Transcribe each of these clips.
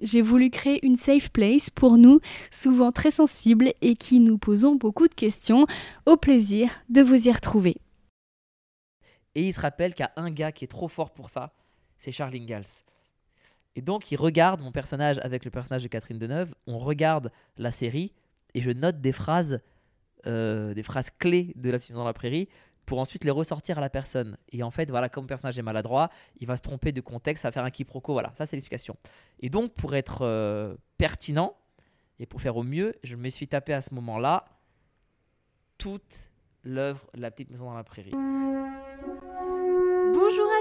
J'ai voulu créer une safe place pour nous, souvent très sensibles et qui nous posons beaucoup de questions. Au plaisir de vous y retrouver. Et il se rappelle qu'il y a un gars qui est trop fort pour ça, c'est Charles Ingalls. Et donc il regarde mon personnage avec le personnage de Catherine Deneuve, on regarde la série et je note des phrases, euh, des phrases clés de la dans la prairie pour ensuite les ressortir à la personne. Et en fait, voilà, comme le personnage est maladroit, il va se tromper de contexte, ça va faire un quiproquo. Voilà, ça c'est l'explication. Et donc, pour être euh, pertinent et pour faire au mieux, je me suis tapé à ce moment-là toute l'œuvre La petite maison dans la prairie.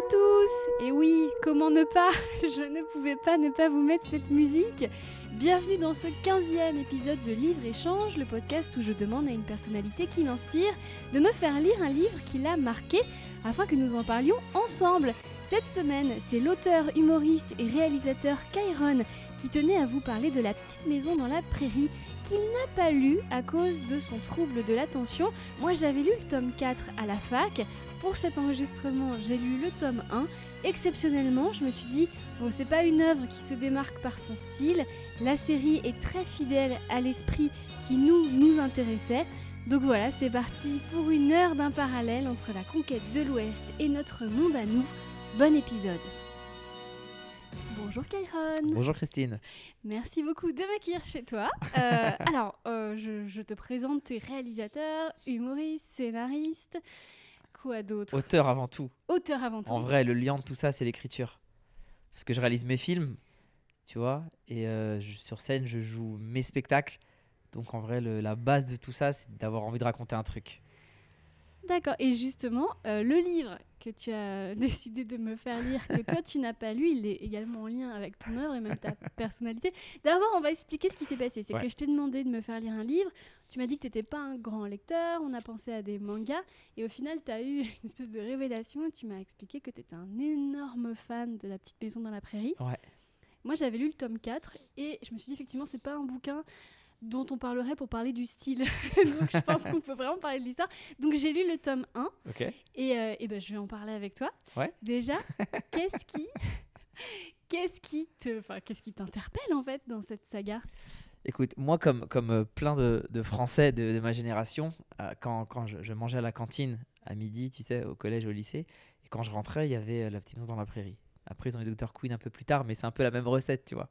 Tous Et oui, comment ne pas Je ne pouvais pas ne pas vous mettre cette musique. Bienvenue dans ce 15e épisode de Livre Échange, le podcast où je demande à une personnalité qui m'inspire de me faire lire un livre qui l'a marqué afin que nous en parlions ensemble. Cette semaine, c'est l'auteur, humoriste et réalisateur Kyron qui tenait à vous parler de La petite maison dans la prairie qu'il n'a pas lu à cause de son trouble de l'attention. Moi j'avais lu le tome 4 à la fac. Pour cet enregistrement, j'ai lu le tome 1. Exceptionnellement, je me suis dit, bon, c'est pas une œuvre qui se démarque par son style. La série est très fidèle à l'esprit qui nous, nous intéressait. Donc voilà, c'est parti pour une heure d'un parallèle entre la conquête de l'Ouest et notre monde à nous. Bon épisode Bonjour Kairon. Bonjour Christine. Merci beaucoup de m'accueillir chez toi. Euh, alors, euh, je, te présente tes réalisateurs, humoristes, scénaristes. Quoi d'autre Auteur avant tout. Auteur avant tout. En vrai, le lien de tout ça, c'est l'écriture. Parce que je réalise mes films, tu vois, et euh, sur scène, je joue mes spectacles. Donc en vrai, la base de tout ça, c'est d'avoir envie de raconter un truc. D'accord. Et justement, euh, le livre que tu as décidé de me faire lire, que toi tu n'as pas lu, il est également en lien avec ton œuvre et même ta personnalité. D'abord, on va expliquer ce qui s'est passé. C'est que je t'ai demandé de me faire lire un livre. Tu m'as dit que tu n'étais pas un grand lecteur. On a pensé à des mangas. Et au final, tu as eu une espèce de révélation. Tu m'as expliqué que tu étais un énorme fan de La petite maison dans la prairie. Ouais. Moi, j'avais lu le tome 4 et je me suis dit, effectivement, c'est pas un bouquin dont on parlerait pour parler du style. Donc je pense qu'on peut vraiment parler de l'histoire. Donc j'ai lu le tome 1 et, euh, et ben, je vais en parler avec toi. Ouais. Déjà, qu'est-ce qui qu'est-ce qui te enfin qu'est-ce qui t'interpelle en fait dans cette saga? Écoute, moi comme comme euh, plein de, de Français de, ma génération, euh, quand, quand je, mangeais à la cantine à midi, tu sais, au collège, au lycée, et quand je rentrais, il y avait la petite maison dans la prairie. Après, ils ont mis Dr Queen un peu plus tard, mais c'est un peu la même recette, tu vois.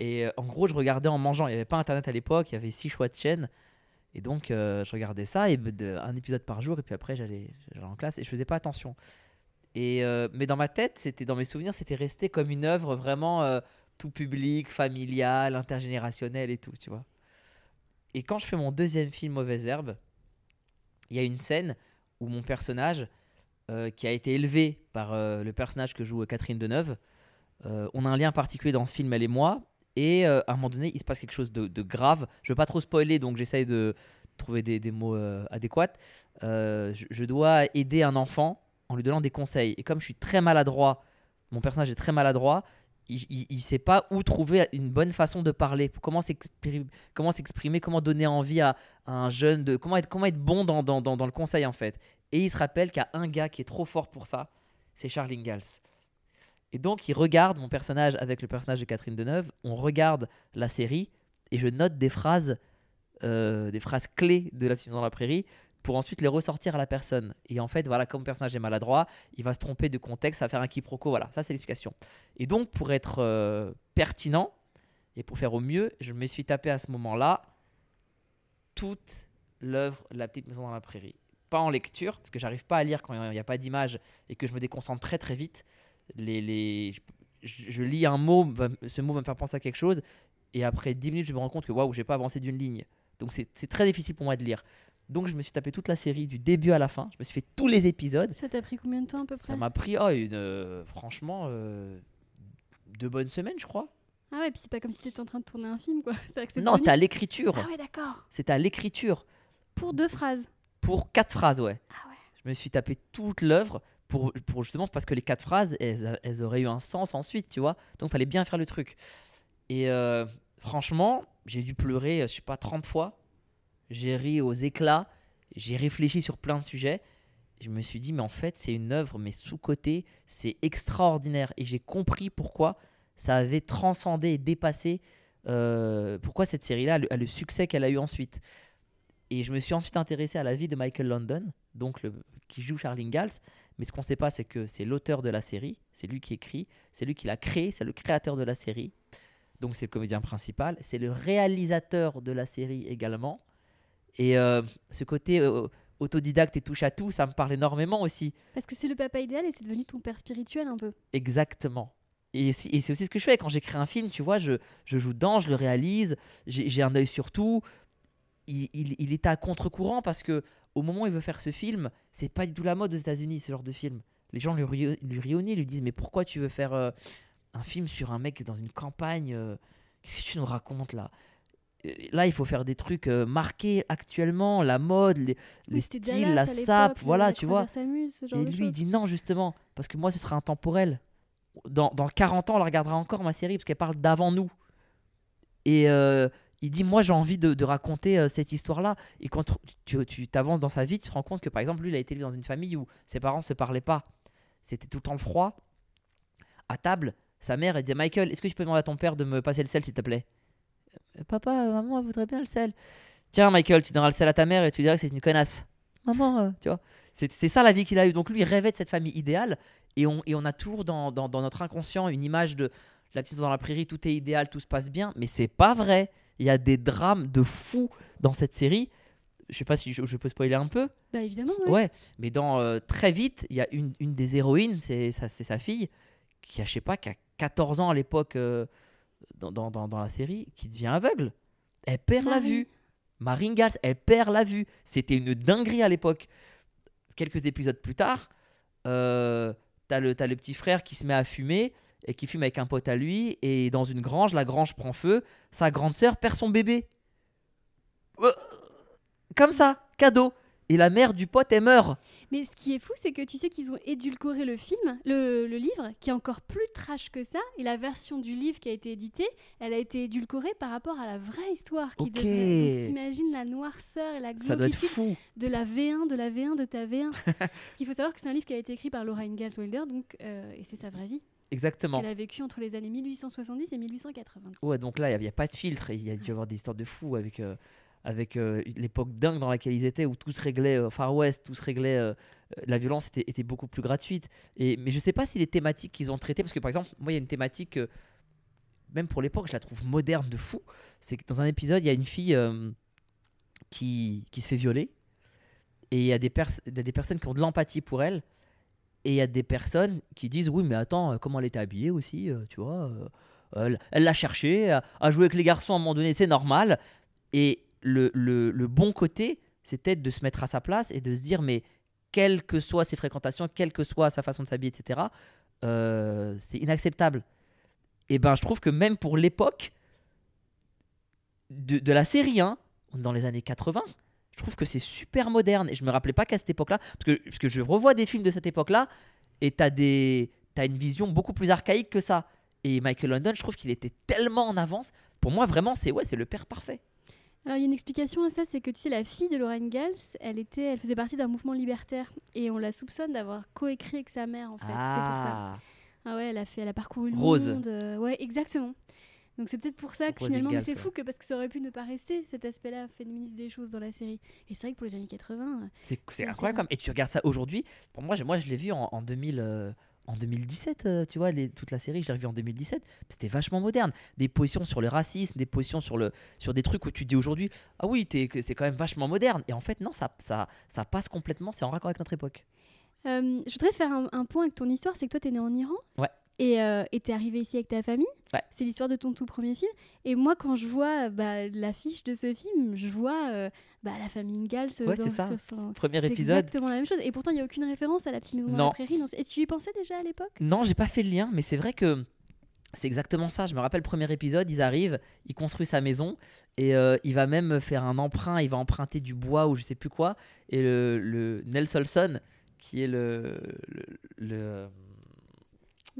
Et euh, en gros, je regardais en mangeant. Il n'y avait pas Internet à l'époque, il y avait six choix de chaînes. Et donc, euh, je regardais ça, et un épisode par jour, et puis après, j'allais en classe, et je faisais pas attention. Et, euh, mais dans ma tête, c'était dans mes souvenirs, c'était resté comme une œuvre vraiment tout public, familial, intergénérationnel et tout, tu vois. Et quand je fais mon deuxième film, Mauvaise Herbe, il y a une scène où mon personnage, qui a été élevé par le personnage que joue Catherine Deneuve, on a un lien particulier dans ce film, elle et moi, et euh, à un moment donné, il se passe quelque chose de, grave. Je veux pas trop spoiler, donc j'essaye de trouver des, mots euh, adéquats. Euh, je, dois aider un enfant en lui donnant des conseils. Et comme je suis très maladroit, mon personnage est très maladroit, il ne sait pas où trouver une bonne façon de parler, comment s'exprimer, comment, donner envie à, un jeune, de comment être, bon dans le conseil en fait. Et il se rappelle qu'il y a un gars qui est trop fort pour ça, c'est Charles Ingalls. Et donc, il regarde mon personnage avec le personnage de Catherine Deneuve, on regarde la série, et je note des phrases, euh, des phrases clés de La petite dans la prairie, pour ensuite les ressortir à la personne. Et en fait, voilà, comme le personnage est maladroit, il va se tromper de contexte, ça va faire un quiproquo, voilà, ça c'est l'explication. Et donc, pour être euh, pertinent, et pour faire au mieux, je me suis tapé à ce moment-là toute l'œuvre La petite maison dans la prairie. Pas en lecture, parce que j'arrive pas à lire quand il n'y a pas d'image et que je me déconcentre très très vite les, les je, lis un mot, ce mot va me faire penser à quelque chose, et après 10 minutes, je me rends compte que waouh, j'ai pas avancé d'une ligne. Donc c'est très difficile pour moi de lire. Donc je me suis tapé toute la série du début à la fin. Je me suis fait tous les épisodes. Ça t'a pris combien de temps à peu près? Ça m'a pris, oh, une, euh, franchement, euh, deux bonnes semaines, je crois. Ah ouais, puis c'est pas comme si t'étais en train de tourner un film, quoi. non, c'était à l'écriture. Ah ouais, d'accord. C'était à l'écriture. Pour deux phrases. Pour quatre phrases, ouais. Ah ouais. je me suis tapé toute l'œuvre pour, pour justement parce que les quatre phrases, elles, auraient eu un sens ensuite, tu vois. Donc il fallait bien faire le truc. Et euh, franchement, j'ai dû pleurer, euh, je sais pas, 30 fois. J'ai ri aux éclats, j'ai réfléchi sur plein de sujets. Je me suis dit, mais en fait, c'est une œuvre, mais sous-côté, c'est extraordinaire. Et j'ai compris pourquoi ça avait transcendé et dépassé, euh, pourquoi cette série-là a le, succès qu'elle a eu ensuite. Et je me suis ensuite intéressé à la vie de Michael London, donc qui joue Charlie Ingalls. Mais ce qu'on ne sait pas, c'est que c'est l'auteur de la série, c'est lui qui écrit, c'est lui qui l'a créé, c'est le créateur de la série. Donc c'est le comédien principal, c'est le réalisateur de la série également. Et euh, ce côté euh, autodidacte et touche à tout, ça me parle énormément aussi. Parce que c'est le papa idéal et c'est devenu ton père spirituel un peu. Exactement. Et, c'est aussi ce que je fais quand j'écris un film, tu vois, je, je joue dedans, je le réalise, j'ai un œil sur tout. Il, il, il était à contre-courant parce que au moment où il veut faire ce film, c'est pas du tout la mode aux États-Unis, ce genre de film. Les gens lui, lui nez, lui disent Mais pourquoi tu veux faire euh, un film sur un mec dans une campagne euh, Qu'est-ce que tu nous racontes là? Euh, Là, il faut faire des trucs euh, marqués actuellement, la mode, les, les Oui, c'était styles, Dallas la sape, voilà, tu vois. Et lui, il dit non, justement, parce que moi, ce sera intemporel. Dans, dans 40 ans, on la regardera encore, ma série, parce qu'elle parle d'avant nous. Et il dit, moi, j'ai envie de, raconter euh, cette histoire-là. Et quand tu t'avances dans sa vie, tu te rends compte que, par exemple, lui, il a été élevé dans une famille où ses parents se parlaient pas. C'était tout le temps froid. À table, sa mère, elle disait, Michael, est-ce que tu peux demander à ton père de me passer le sel, s'il te plaît? Euh, Papa, euh, maman, elle voudrait bien le sel. Tiens, Michael, tu donneras le sel à ta mère et tu diras que c'est une connasse. Maman, tu vois. C'est c'est ça la vie qu'il a eue. Donc lui, il rêvait de cette famille idéale. Et on, et on a toujours dans, dans- dans notre inconscient une image de la petite dans la prairie, tout est idéal, tout se passe bien. Mais c'est pas vrai. Il y a des drames de fous dans cette série. Je sais pas si je, je peux spoiler un peu. Bah évidemment, ouais. Ouais, mais dans euh, très vite, il y a une, une des héroïnes, c'est sa, fille, qui a, je sais pas, qui a 14 ans à l'époque euh, dans, dans, dans- dans la série, qui devient aveugle. Elle perd la Marie. vue. Maringas, elle perd la vue. C'était une dinguerie à l'époque. Quelques épisodes plus tard, euh, t'as le, t'as le petit frère qui se met à fumer et qui fume avec un pote à lui. Et dans une grange, la grange prend feu. Sa grande sœur perd son bébé. Euh, Comme ça, cadeau. Et la mère du pote, elle meurt. Mais ce qui est fou, c'est que tu sais qu'ils ont édulcoré le film, le, le livre, qui est encore plus trash que ça. Et la version du livre qui a été éditée, elle a été édulcorée par rapport à la vraie histoire. Qui Ok. devrait- Donc, T'imagines la noirceur et la fou. de la V1, de la V1, de ta V1. Parce qu'il faut savoir que c'est un livre qui a été écrit par Laura Ingalls Wilder, donc, euh, et c'est sa vraie vie. Exactement. Elle a vécu entre les années 1870 et 1890. Ouais, donc là, il n'y a, pas de filtre. Il y a dû y avoir des histoires de fous avec, euh, avec euh, l'époque dingue dans laquelle ils étaient, où tout se réglait euh, Far West, tout se réglait. euh, la violence était, était beaucoup plus gratuite. Et, mais je sais pas si les thématiques qu'ils ont traitées, parce que par exemple, moi, il y a une thématique, même pour l'époque, je la trouve moderne de fou. C'est que dans un épisode, il y a une fille qui, qui se fait violer. Et il y, a des pers- il y a des personnes qui ont de l'empathie pour elle. Et il y a des personnes qui disent Oui, mais attends, euh, comment elle était habillée aussi, euh, tu vois euh, elle l'a cherché, a, a joué avec les garçons à un moment donné, c'est normal. Et le, le- bon côté, c'était de se mettre à sa place et de se dire Mais quelles que soient ses fréquentations, quelle que soit sa façon de s'habiller, etc., c'est inacceptable. Et ben, je trouve que même pour l'époque de, de la série 1, dans les années 80, je trouve que c'est super moderne. Et je me rappelais pas qu'à cette époque-là, parce que, parce que je revois des films de cette époque-là, et t'as des t'as une vision beaucoup plus archaïque que ça. Et Michael London, je trouve qu'il était tellement en avance. Pour moi, vraiment, c'est ouais, c'est le père parfait. Alors il y a une explication à ça, c'est que tu sais, la fille de Laura Ingalls, elle, était, elle faisait partie d'un mouvement libertaire et on la soupçonne d'avoir coécrit avec sa mère en fait. C'est pour ça. Ah ouais, elle a, fait, elle a parcouru le Rose. monde. euh, ouais, exactement. Donc c'est peut-être pour ça que finalement, c'est fou que parce que ça aurait pu ne pas rester cet aspect-là féministe des choses dans la série. Et c'est vrai que pour les années 80, euh, C'est incroyable. Comme... Et tu regardes ça aujourd'hui. Pour moi, moi je l'ai vu en, en 2000, euh, en 2017, euh, tu vois, les- toute la série, je l'ai revu en 2017. C'était vachement moderne. Des positions sur le racisme, des positions sur, le, sur des trucs où tu dis aujourd'hui, ah oui, t'es- c'est quand même vachement moderne. Et en fait, non, ça, ça, ça passe complètement, c'est en raccord avec notre époque. Euh, je voudrais faire un, un point avec ton histoire, c'est que toi, tu es né en Iran. Ouais. Et euh, tu es arrivé ici avec ta famille. Ouais. C'est l'histoire de ton tout premier film. Et moi, quand je vois bah, l'affiche de ce film, je vois euh, bah, la famille Ingalls euh, Ouais, dans- c'est ça. sur son... Premier C'est épisode. exactement la même chose. Et pourtant, il n'y a aucune référence à la petite maison dans Non. la prairie. dans Et tu y pensais déjà à l'époque? Non, j'ai pas fait le lien, mais c'est vrai que c'est exactement ça. Je me rappelle, le premier épisode, ils arrivent, il construit sa maison et euh, il va même faire un emprunt. Il va emprunter du bois ou je sais plus quoi. Et le, le Nelsolson, qui est le. le, le-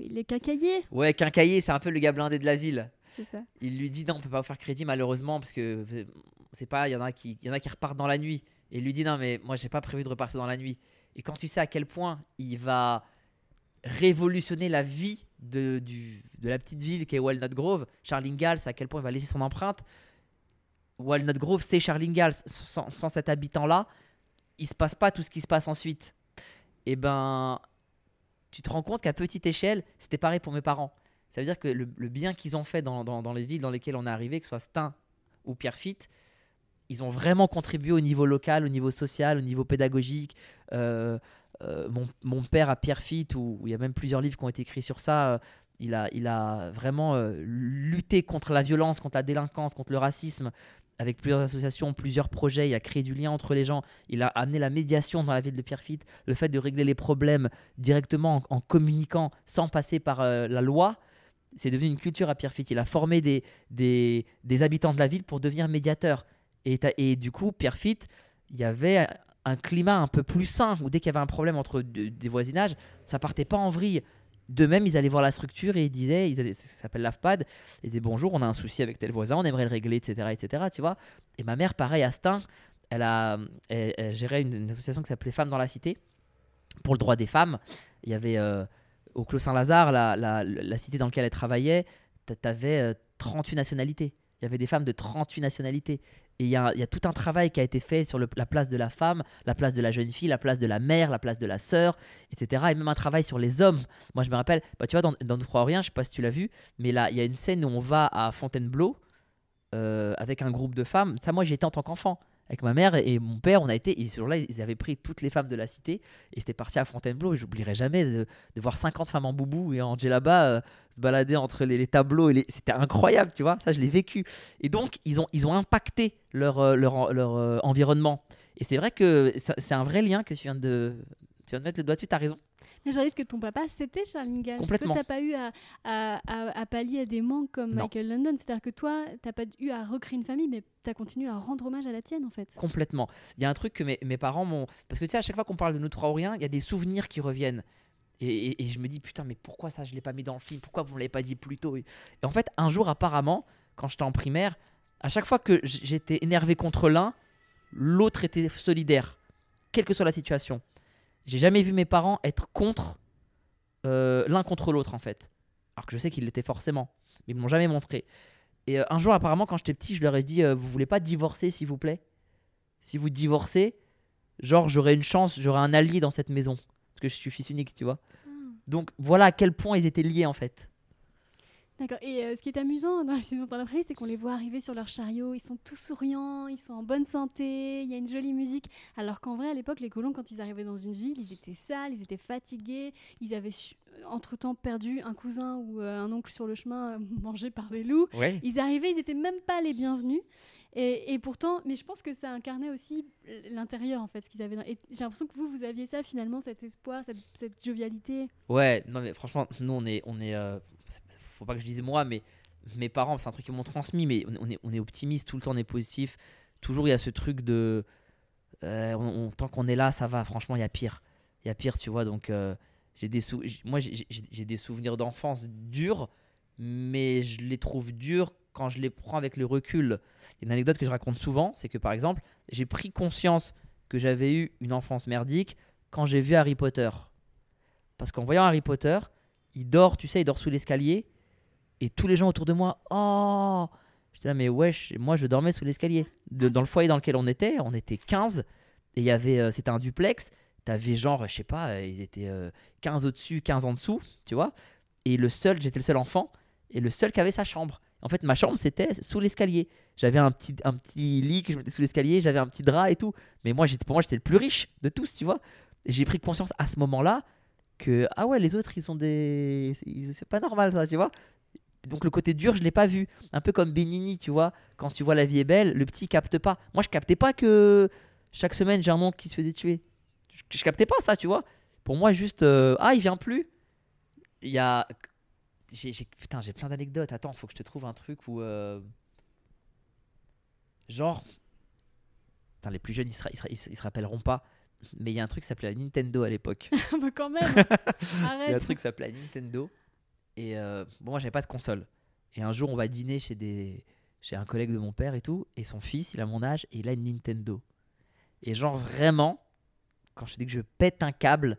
Oui, les quincailliers, Ouais, quincailler, c'est un peu le gars blindé de la ville. ça. Il lui dit non, on peut pas vous faire crédit malheureusement parce que c'est pas, il y en a qui, il y en a qui repartent dans la nuit. Et il lui dit non mais moi j'ai pas prévu de repartir dans la nuit. Et quand tu sais à quel point il va révolutionner la vie de, du, de la petite ville qui est Walnut Grove, Charles Ingalls, à quel point il va laisser son empreinte. Walnut Grove, c'est Charles Ingalls. Sans, sans cet habitant-là, il se passe pas tout ce qui se passe ensuite. Et ben, tu te rends compte qu'à petite échelle, c'était pareil pour mes parents. Ça veut dire que le, bien qu'ils ont fait dans, dans- les villes dans lesquelles on est arrivé, que ce soit Stein ou Pierrefitte, ils ont vraiment contribué au niveau local, au niveau social, au niveau pédagogique. Euh, euh, mon, mon père à Pierrefitte, où, où il y a même plusieurs livres qui ont été écrits sur ça, euh, il, a, il a vraiment lutté contre la violence, contre la délinquance, contre le racisme, avec plusieurs associations, plusieurs projets. Il a créé du lien entre les gens. Il a amené la médiation dans la ville de Pierrefitte, le fait de régler les problèmes directement en, communiquant sans passer par euh, la loi. C'est devenu une culture à Pierrefitte. Il a formé des, des, habitants de la ville pour devenir médiateurs. Et, du coup, Pierrefitte, il y avait un climat un peu plus sain, où dès qu'il y avait un problème entre de- des voisinages, ça partait pas en vrille. De même, ils allaient voir la structure et ils disaient, ils allaient- ça s'appelle l'AFPAD, ils disaient bonjour, on a un souci avec tel voisin, on aimerait le régler, etc. etc. tu vois et ma mère, pareil, à Stein, elle, a, elle, gérait une, une association qui s'appelait Femmes dans la Cité, pour le droit des femmes. Il y avait euh, au Clos Saint-Lazare, la, la, la cité dans laquelle elle travaillait, tu avais 38 nationalités. Il y avait des femmes de 38 nationalités. Et il y a, tout un travail qui a été fait sur la place de la femme, la place de la jeune fille, la place de la mère, la place de la sœur, etc. Et même un travail sur les hommes. Moi, je me rappelle, bah, tu vois, dans, dans Nous crois rien, je sais pas si tu l'as vu, mais là, il y a une scène où on va à Fontainebleau euh, avec un groupe de femmes. Ça, moi, j'y étais en tant qu'enfant. Avec ma mère et mon père, on a été. Et ce jour-là, ils avaient pris toutes les femmes de la cité et c'était parti à Fontainebleau. Et j'oublierai jamais de, voir 50 femmes en boubou et en djellaba euh, se balader entre les, tableaux. et C'était incroyable, tu vois. Ça, je l'ai vécu. Et donc, ils ont, ils ont impacté leur, euh, leur, leur euh, environnement. Et c'est vrai que c'est un vrai lien que tu viens de, tu viens de mettre le doigt dessus. Tu as raison. Mais je réalise que ton papa, c'était Charles Ingalls. Complètement. Toi, t'as pas eu à, à, à- à pallier à des manques comme Non. Michael London. C'est-à-dire que toi, t'as pas eu à recréer une famille, mais t'as continué à rendre hommage à la tienne, en fait. Complètement. Il y a un truc que mes, mes parents m'ont. Parce que tu sais, à chaque fois qu'on parle de nous trois ou rien, il y a des souvenirs qui reviennent. Et, et- et je me dis, putain, mais pourquoi ça, je l'ai pas mis dans le film? Pourquoi vous me l'avez pas dit plus tôt? Et en fait, un jour, apparemment, quand j'étais en primaire, à chaque fois que j'étais énervé contre l'un, l'autre était solidaire, quelle que soit la situation. J'ai jamais vu mes parents être contre euh, l'un contre l'autre, en fait. Alors que je sais qu'ils l'étaient forcément. Mais ils me l'ont jamais montré. Et euh, un jour, apparemment, quand j'étais petit, je leur ai dit euh, Vous voulez pas divorcer, s'il vous plaît? Si vous divorcez, genre, j'aurai une chance, j'aurai un allié dans cette maison. Parce que je suis fils unique, tu vois. Donc voilà à quel point ils étaient liés, en fait. D'accord. Et euh, ce qui est amusant dans la saison dans la prairie, c'est qu'on les voit arriver sur leur chariot. Ils sont tous souriants, ils sont en bonne santé, il y a une jolie musique. Alors qu'en vrai, à l'époque, les colons, quand ils arrivaient dans une ville, ils étaient sales, ils étaient fatigués, ils avaient entre-temps perdu un cousin ou euh, un oncle sur le chemin euh, mangé par des loups. Ouais. Ils arrivaient, ils étaient même pas les bienvenus. Et, et pourtant, mais je pense que ça incarnait aussi l'intérieur, en fait, ce qu'ils avaient. dans- Et j'ai l'impression que vous, vous aviez ça finalement, cet espoir, cette, cette jovialité. Ouais, non, mais franchement, nous, on est. On est euh, c'est- faut pas que je dise moi, mais mes parents, c'est un truc qu'ils m'ont transmis, mais on- est, on est optimiste, tout le temps, on est positif. Toujours, il y a ce truc de. euh, tant qu'on est là, ça va. Franchement, il y a pire. Il y a pire, tu vois. Donc, euh, j'ai des sou- moi, j'ai des souvenirs d'enfance durs, mais je les trouve durs quand je les prends avec le recul. Il y a une anecdote que je raconte souvent, c'est que par exemple, j'ai pris conscience que j'avais eu une enfance merdique quand j'ai vu Harry Potter. Parce qu'en voyant Harry Potter, il dort, tu sais, il dort sous l'escalier, et tous les gens autour de moi, oh J'étais là, mais wesh, moi je dormais sous l'escalier. Dans le foyer dans lequel on était, on était 15, et il y avait, euh, c'était un duplex, t'avais genre, je sais pas, euh, ils étaient euh, 15 au-dessus, 15 en dessous, tu vois, et le seul, j'étais le seul enfant, et le seul qui avait sa chambre. En fait, ma chambre, c'était sous l'escalier. J'avais un petit, un petit lit que je mettais sous l'escalier, j'avais un petit drap et tout. Mais moi, j'étais, pour moi, j'étais le plus riche de tous, tu vois. J'ai pris conscience à ce moment-là que, ah ouais, les autres, ils ont des. C'est pas normal, ça, tu vois. Donc le côté dur, je l'ai pas vu. Un peu comme Benini, tu vois. Quand tu vois La vie est belle, le petit capte pas. Moi, je captais pas que chaque semaine, j'ai un oncle qui se faisait tuer. Je, je captais pas ça, tu vois. Pour moi, juste, euh, ah, il vient plus. Il y a j'ai putain, j'ai plein d'anecdotes. Attends, faut que je te trouve un truc où. euh, Genre. Putain, les plus jeunes, ils se, ils se ils rappelleront pas. Mais il y a un truc qui s'appelait la Nintendo à l'époque. bah quand même. Il y a un truc qui s'appelait la Nintendo. Et euh, bon, moi, j'avais pas de console. Et un jour, on va dîner chez, des, chez un collègue de mon père et tout. Et son fils, il a mon âge et il a une Nintendo. Et genre, vraiment, quand je dis que je pète un câble,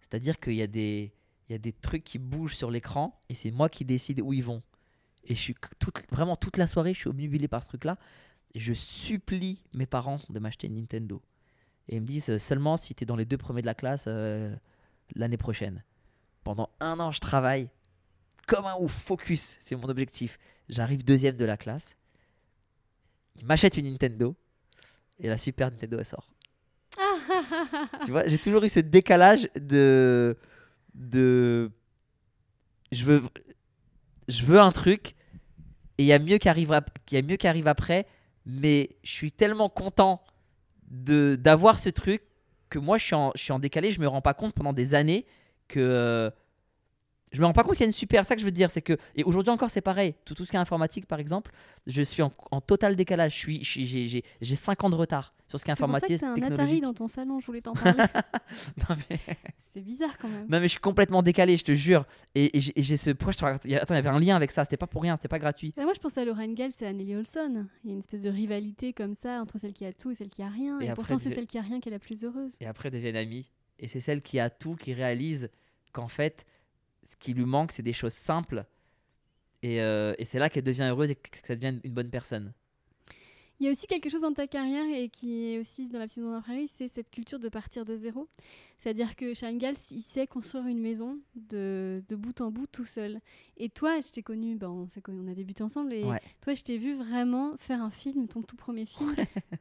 c'est-à-dire qu'il y, a des- y a des trucs qui bougent sur l'écran et c'est moi qui décide où ils vont. Et je suis toute, vraiment toute la soirée, je suis obnubilé par ce truc-là. Je supplie mes parents de m'acheter une Nintendo. Et ils me disent euh, seulement si tu es dans les deux premiers de la classe euh, l'année prochaine. Pendant un an, je travaille comme un ouf, focus, c'est mon objectif. J'arrive deuxième de la classe. Ils m'achètent une Nintendo. Et la Super Nintendo, elle sort. tu vois, j'ai toujours eu ce décalage de. de je veux, je veux un truc et il y a mieux qui arrive, ap- il y a mieux qui arrive après, mais je suis tellement content de d'avoir ce truc que moi je suis en, je suis en décalé, je me rends pas compte pendant des années que euh, je me rends pas compte qu'il y a une super. Ça que je veux dire, c'est que et aujourd'hui encore c'est pareil. Tout, tout ce qui est informatique par exemple, je suis en, en total décalage. Je suis, j'ai, j'ai, j'ai 5 ans de retard sur ce qui est C'est informatique, t'as un Atari dans ton salon, je voulais t'en parler. Mais- c'est bizarre quand même. Non mais je suis complètement décalé, je te jure. Et, et j'ai ce pourquoi je te Attends, il y avait un lien avec ça. C'était pas pour rien, c'était pas gratuit. Bah, moi, je pense à Lauren Gels et à Nelly Olson. Il y a une espèce de rivalité comme ça entre celle qui a tout et celle qui a rien. Et Et, après, pourtant, c'est celle qui a rien qui est la plus heureuse. Et après deviennent amis. Et c'est celle qui a tout, qui réalise qu'en fait, ce qui lui manque, c'est des choses simples. Et, euh, et c'est là qu'elle devient heureuse et que que ça devient une bonne personne. Il y a aussi quelque chose dans ta carrière et qui est aussi dans la petite maison c'est cette culture de partir de zéro. C'est-à-dire que Shane Gals, il sait construire une maison de, de bout en bout tout seul. Et toi, je t'ai connu, ben, on, a débuté ensemble, et Ouais. toi, je t'ai vu vraiment faire un film, ton tout premier film,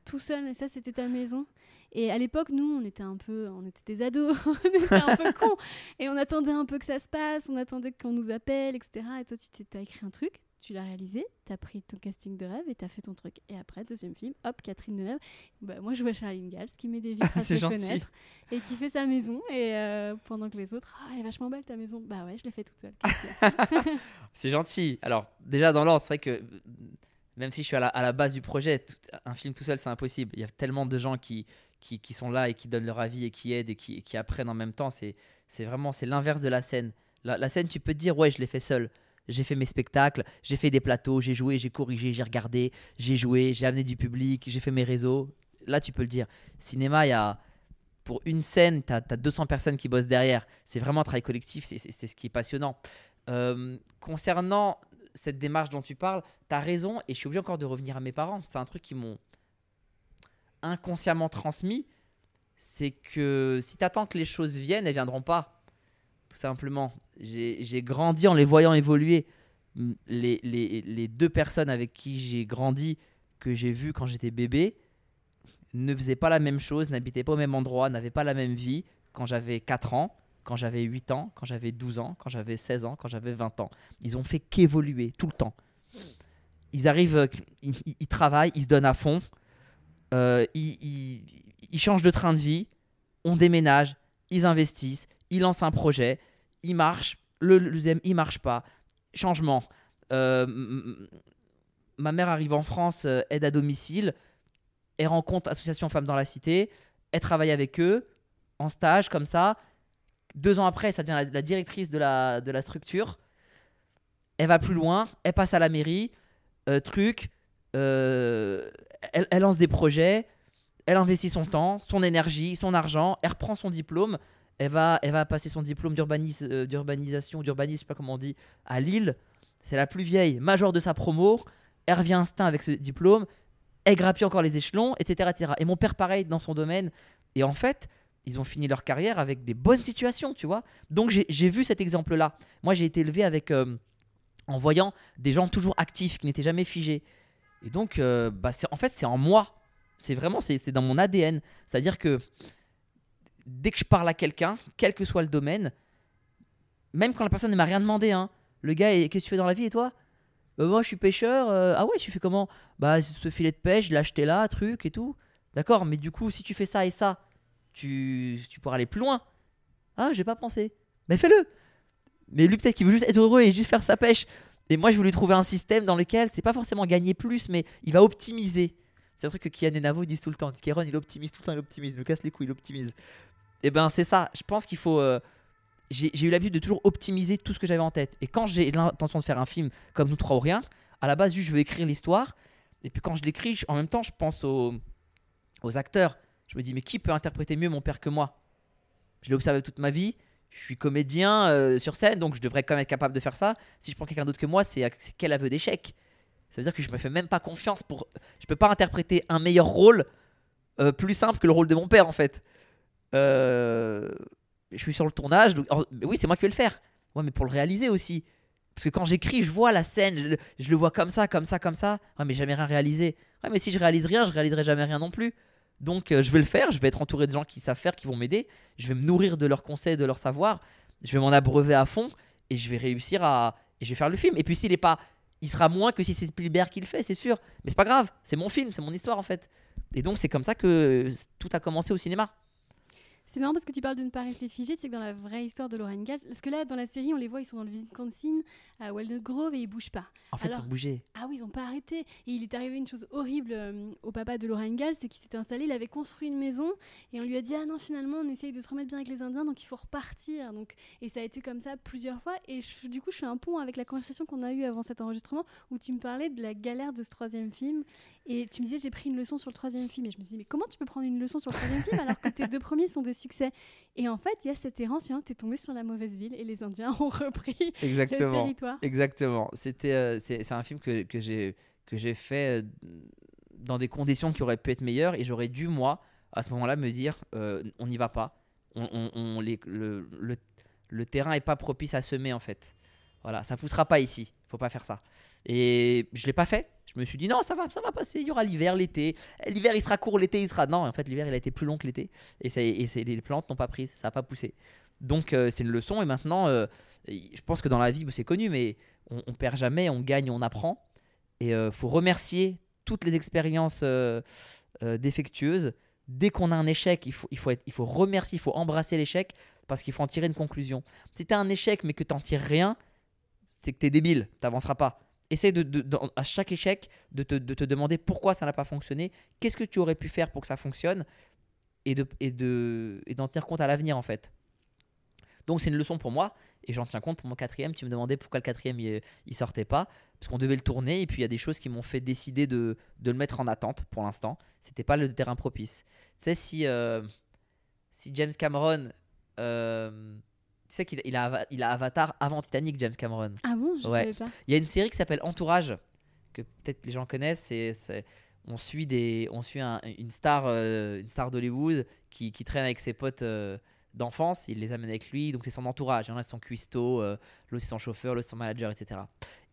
tout seul. Et ça, c'était ta maison. Et à l'époque, nous, on était un peu, on était des ados, on était un peu cons, et on attendait un peu que ça se passe, on attendait qu'on nous appelle, etc. Et toi, tu t'es t'as écrit un truc, tu l'as réalisé, tu as pris ton casting de rêve et tu as fait ton truc. Et après, deuxième film, hop, Catherine Deneuve. Bah, moi, je vois Charline Gals qui met des vitres à ses gentil. fenêtres et qui fait sa maison. Et euh, pendant que les autres, ah, elle est vachement belle ta maison. Bah ouais, je l'ai fait toute seule. C'est gentil. Alors, déjà dans l'ordre, c'est vrai que même si je suis à la, à la base du projet, tout- un film tout seul, c'est impossible. Il y a tellement de gens qui, qui, qui sont là et qui donnent leur avis et qui aident et qui, qui apprennent en même temps. C'est vraiment c'est l'inverse de la scène. La, scène, tu peux te dire, ouais, je l'ai fait seul. J'ai fait mes spectacles, j'ai fait des plateaux, j'ai joué, j'ai corrigé, j'ai regardé, j'ai joué, j'ai amené du public, j'ai fait mes réseaux. Là, tu peux le dire. Cinéma, il y a. Pour une scène, tu as, 200 personnes qui bossent derrière. C'est vraiment un travail collectif, c'est- ce qui est passionnant. Euh, concernant cette démarche dont tu parles, tu as raison, et je suis obligé encore de revenir à mes parents. C'est un truc qu'ils m'ont inconsciemment transmis. C'est que si tu attends que les choses viennent, elles viendront pas. Tout simplement. J'ai grandi en les voyant évoluer. Les, les- les deux personnes avec qui j'ai grandi, que j'ai vues quand j'étais bébé, ne faisaient pas la même chose, n'habitaient pas au même endroit, n'avaient pas la même vie quand j'avais 4 ans, quand j'avais 8 ans, quand j'avais 12 ans, quand j'avais 16 ans, quand j'avais 20 ans. Ils ont fait qu'évoluer tout le temps. Ils arrivent, ils- ils travaillent, ils se donnent à fond, euh, ils, changent de train de vie, on déménage, ils investissent, ils lancent un projet, ils marchent, le, le deuxième, il marche pas, changement. Euh, ma mère arrive en France, euh, aide à domicile, elle rencontre Association Femmes dans la Cité, elle travaille avec eux, en stage comme ça. Deux ans après, ça devient la, directrice de la, de la structure. Elle va plus loin, elle passe à la mairie, euh, truc, elle, lance des projets, elle investit son temps, son énergie, son argent, elle reprend son diplôme, elle va, elle va passer son diplôme euh, d'urbanisation, d'urbanisme, je sais pas comment on dit, à Lille. C'est la plus vieille, majeure de sa promo, elle revient instinct avec ce diplôme, elle grappille encore les échelons, etc., etc. Et mon père, pareil, dans son domaine. Et en fait, ils ont fini leur carrière avec des bonnes situations, tu vois. Donc j'ai j'ai vu cet exemple-là. Moi, j'ai été élevé avec, euh, en voyant des gens toujours actifs, qui n'étaient jamais figés. Et donc, euh, bah, en fait, c'est en moi. C'est vraiment, c'est dans mon ADN. C'est-à-dire que dès que je parle à quelqu'un, quel que soit le domaine, même quand la personne ne m'a rien demandé, hein, le gars, est- qu'est-ce que tu fais dans la vie et toi? Euh, Moi, je suis pêcheur. euh, ah ouais, tu fais comment? Bah, ce filet de pêche, je l'ai acheté là, truc et tout. D'accord, mais du coup, si tu fais ça et ça, tu, tu pourras aller plus loin. Ah, j'ai pas pensé. Mais fais-le Mais lui, peut-être qu'il veut juste être heureux et juste faire sa pêche. Et moi, je voulais trouver un système dans lequel c'est pas forcément gagner plus, mais il va optimiser. C'est un truc que Kian et Navo disent tout le temps. Kéron, il optimise tout le temps, il optimise. Il casse les couilles, il optimise. Et ben, c'est ça. Je pense qu'il faut. euh, j'ai eu l'habitude de toujours optimiser tout ce que j'avais en tête. Et quand j'ai l'intention de faire un film comme Nous trois ou rien, à la base, je veux écrire l'histoire. Et puis quand je l'écris, en même temps, je pense aux, aux acteurs. Je me dis, mais qui peut interpréter mieux mon père que moi? Je l'ai observé toute ma vie. Je suis comédien euh, sur scène, donc je devrais quand même être capable de faire ça. Si je prends quelqu'un d'autre que moi, c'est quel aveu d'échec Ça veut dire que je me fais même pas confiance pour. Je peux pas interpréter un meilleur rôle euh, plus simple que le rôle de mon père, en fait. Euh, Je suis sur le tournage, donc oui, c'est moi qui vais le faire. Ouais, mais pour le réaliser aussi. Parce que quand j'écris, je vois la scène, je, le- je le vois comme ça, comme ça, comme ça. Ouais, mais jamais rien réalisé. Ouais, mais si je réalise rien, je réaliserai jamais rien non plus. Donc euh, je vais le faire, je vais être entouré de gens qui savent faire, qui vont m'aider. Je vais me nourrir de leurs conseils, de leur savoir. Je vais m'en abreuver à fond et je vais réussir à. Et je vais faire le film. Et puis s'il est pas. Il sera moins que si c'est Spielberg qui le fait, c'est sûr. Mais c'est pas grave, c'est mon film, c'est mon histoire en fait. Et donc c'est comme ça que tout a commencé au cinéma. C'est marrant parce que tu parles de ne pas rester figé, c'est que dans la vraie histoire de Lauren Gaz, parce que là, dans la série, on les voit, ils sont dans le Wisconsin, à Walnut Grove, et ils bougent pas. En fait, Alors- ils ont bougé. Ah oui, ils ont pas arrêté. Et il est arrivé une chose horrible euh, au papa de Lauren Gall, c'est qu'il s'était installé, il avait construit une maison, et on lui a dit, ah non, finalement, on essaye de se remettre bien avec les Indiens, donc il faut repartir. Donc, et ça a été comme ça plusieurs fois. Et je- du coup, je fais un pont avec la conversation qu'on a eue avant cet enregistrement, où tu me parlais de la galère de ce troisième film. Et tu me disais, j'ai pris une leçon sur le troisième film. Et je me suis dit, mais comment tu peux prendre une leçon sur le troisième film alors que tes deux premiers sont des succès? Et en fait, il y a cette errance, tu es tombé sur la mauvaise ville et les Indiens ont repris le territoire. Exactement. C'était, euh, c'est, un film que, que j'ai que j'ai fait euh, dans des conditions qui auraient pu être meilleures et j'aurais dû moi à ce moment-là me dire euh, on n'y va pas. On, on- on- les- le, le, le terrain est pas propice à semer en fait. Voilà, ça poussera pas ici. Faut pas faire ça. Et je l'ai pas fait. Je me suis dit non, ça va, ça va passer. Il y aura l'hiver, l'été. L'hiver il sera court, l'été il sera. Non, en fait l'hiver il a été plus long que l'été et, et les plantes n'ont pas pris, ça a pas poussé. Donc euh, c'est une leçon et maintenant euh, je pense que dans la vie c'est connu mais on, on perd jamais, on gagne, on apprend et euh, faut remercier toutes les expériences euh, défectueuses. Dès qu'on a un échec, il faut, il, faut être, il faut remercier, il faut embrasser l'échec parce qu'il faut en tirer une conclusion. Si tu as un échec mais que tu n'en tires rien, c'est que tu es débile, tu n'avanceras pas. Essaye à chaque échec de te, de te demander pourquoi ça n'a pas fonctionné, qu'est-ce que tu aurais pu faire pour que ça fonctionne et de et de et d'en tenir compte à l'avenir en fait. Donc c'est une leçon pour moi et j'en tiens compte pour mon quatrième. Tu me demandais pourquoi le quatrième il, il sortait pas parce qu'on devait le tourner et puis il y a des choses qui m'ont fait décider de, le mettre en attente pour l'instant. C'était pas le terrain propice. Tu sais si euh, James Cameron euh, tu sais qu'il il a, il a Avatar avant Titanic, James Cameron. Ah bon, je Ouais. savais pas. Il y a une série qui s'appelle Entourage, que peut-être les gens connaissent. C'est, on suit, des, on suit un- une star, euh, une star d'Hollywood qui, qui traîne avec ses potes euh, d'enfance. Il les amène avec lui, donc c'est son entourage. Il y en a son cuistot, euh, l'autre c'est son chauffeur, l'autre c'est son manager, etc.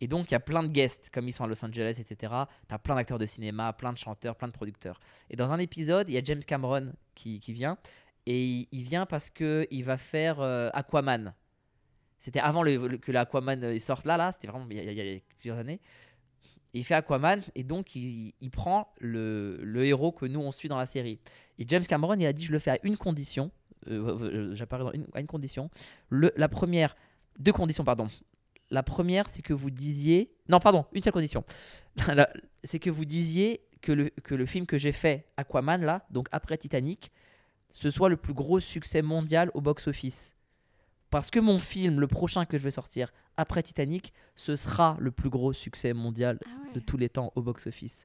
Et donc il y a plein de guests, comme ils sont à Los Angeles, etc. Tu as plein d'acteurs de cinéma, plein de chanteurs, plein de producteurs. Et dans un épisode, il y a James Cameron qui, qui vient. Et il, vient parce qu'il va faire euh, Aquaman. C'était avant que l'Aquaman euh, sorte là, là. C'était vraiment il y, a, plusieurs années. Il fait Aquaman et donc il, prend le, héros que nous on suit dans la série. Et James Cameron, il a dit je le fais à une condition. euh, euh, J'apparais à une condition. La première, deux conditions, pardon. La première, c'est que vous disiez. Non, pardon, une seule condition. C'est que vous disiez que le, que le film que j'ai fait, Aquaman, là, donc après Titanic, ce soit le plus gros succès mondial au box-office. Parce que mon film, le prochain que je vais sortir après Titanic, ce sera le plus gros succès mondial Ah ouais. de tous les temps au box-office.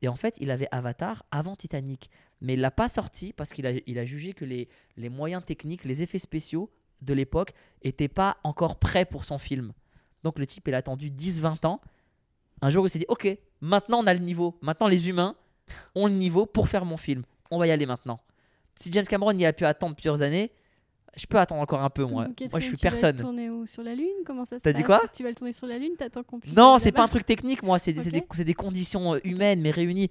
Et en fait, il avait Avatar avant Titanic. Mais il l'a pas sorti parce qu'il a, il a jugé que les, les moyens techniques, les effets spéciaux de l'époque n'étaient pas encore prêts pour son film. Donc le type, il a attendu 10-20 ans. Un jour, il s'est dit, ok, maintenant on a le niveau. Maintenant les humains ont le niveau pour faire mon film. On va y aller maintenant. Si James Cameron il a pu attendre plusieurs années, je peux attendre encore un peu, moi. Moi, je suis tu vas personne. le tourner où Sur la Lune? Comment ça se T'as dit quoi? Tu vas le tourner sur la Lune T'attends qu'on puisse. Non, c'est pas un truc technique, moi. C'est des, des- conditions euh, humaines, mais réunies.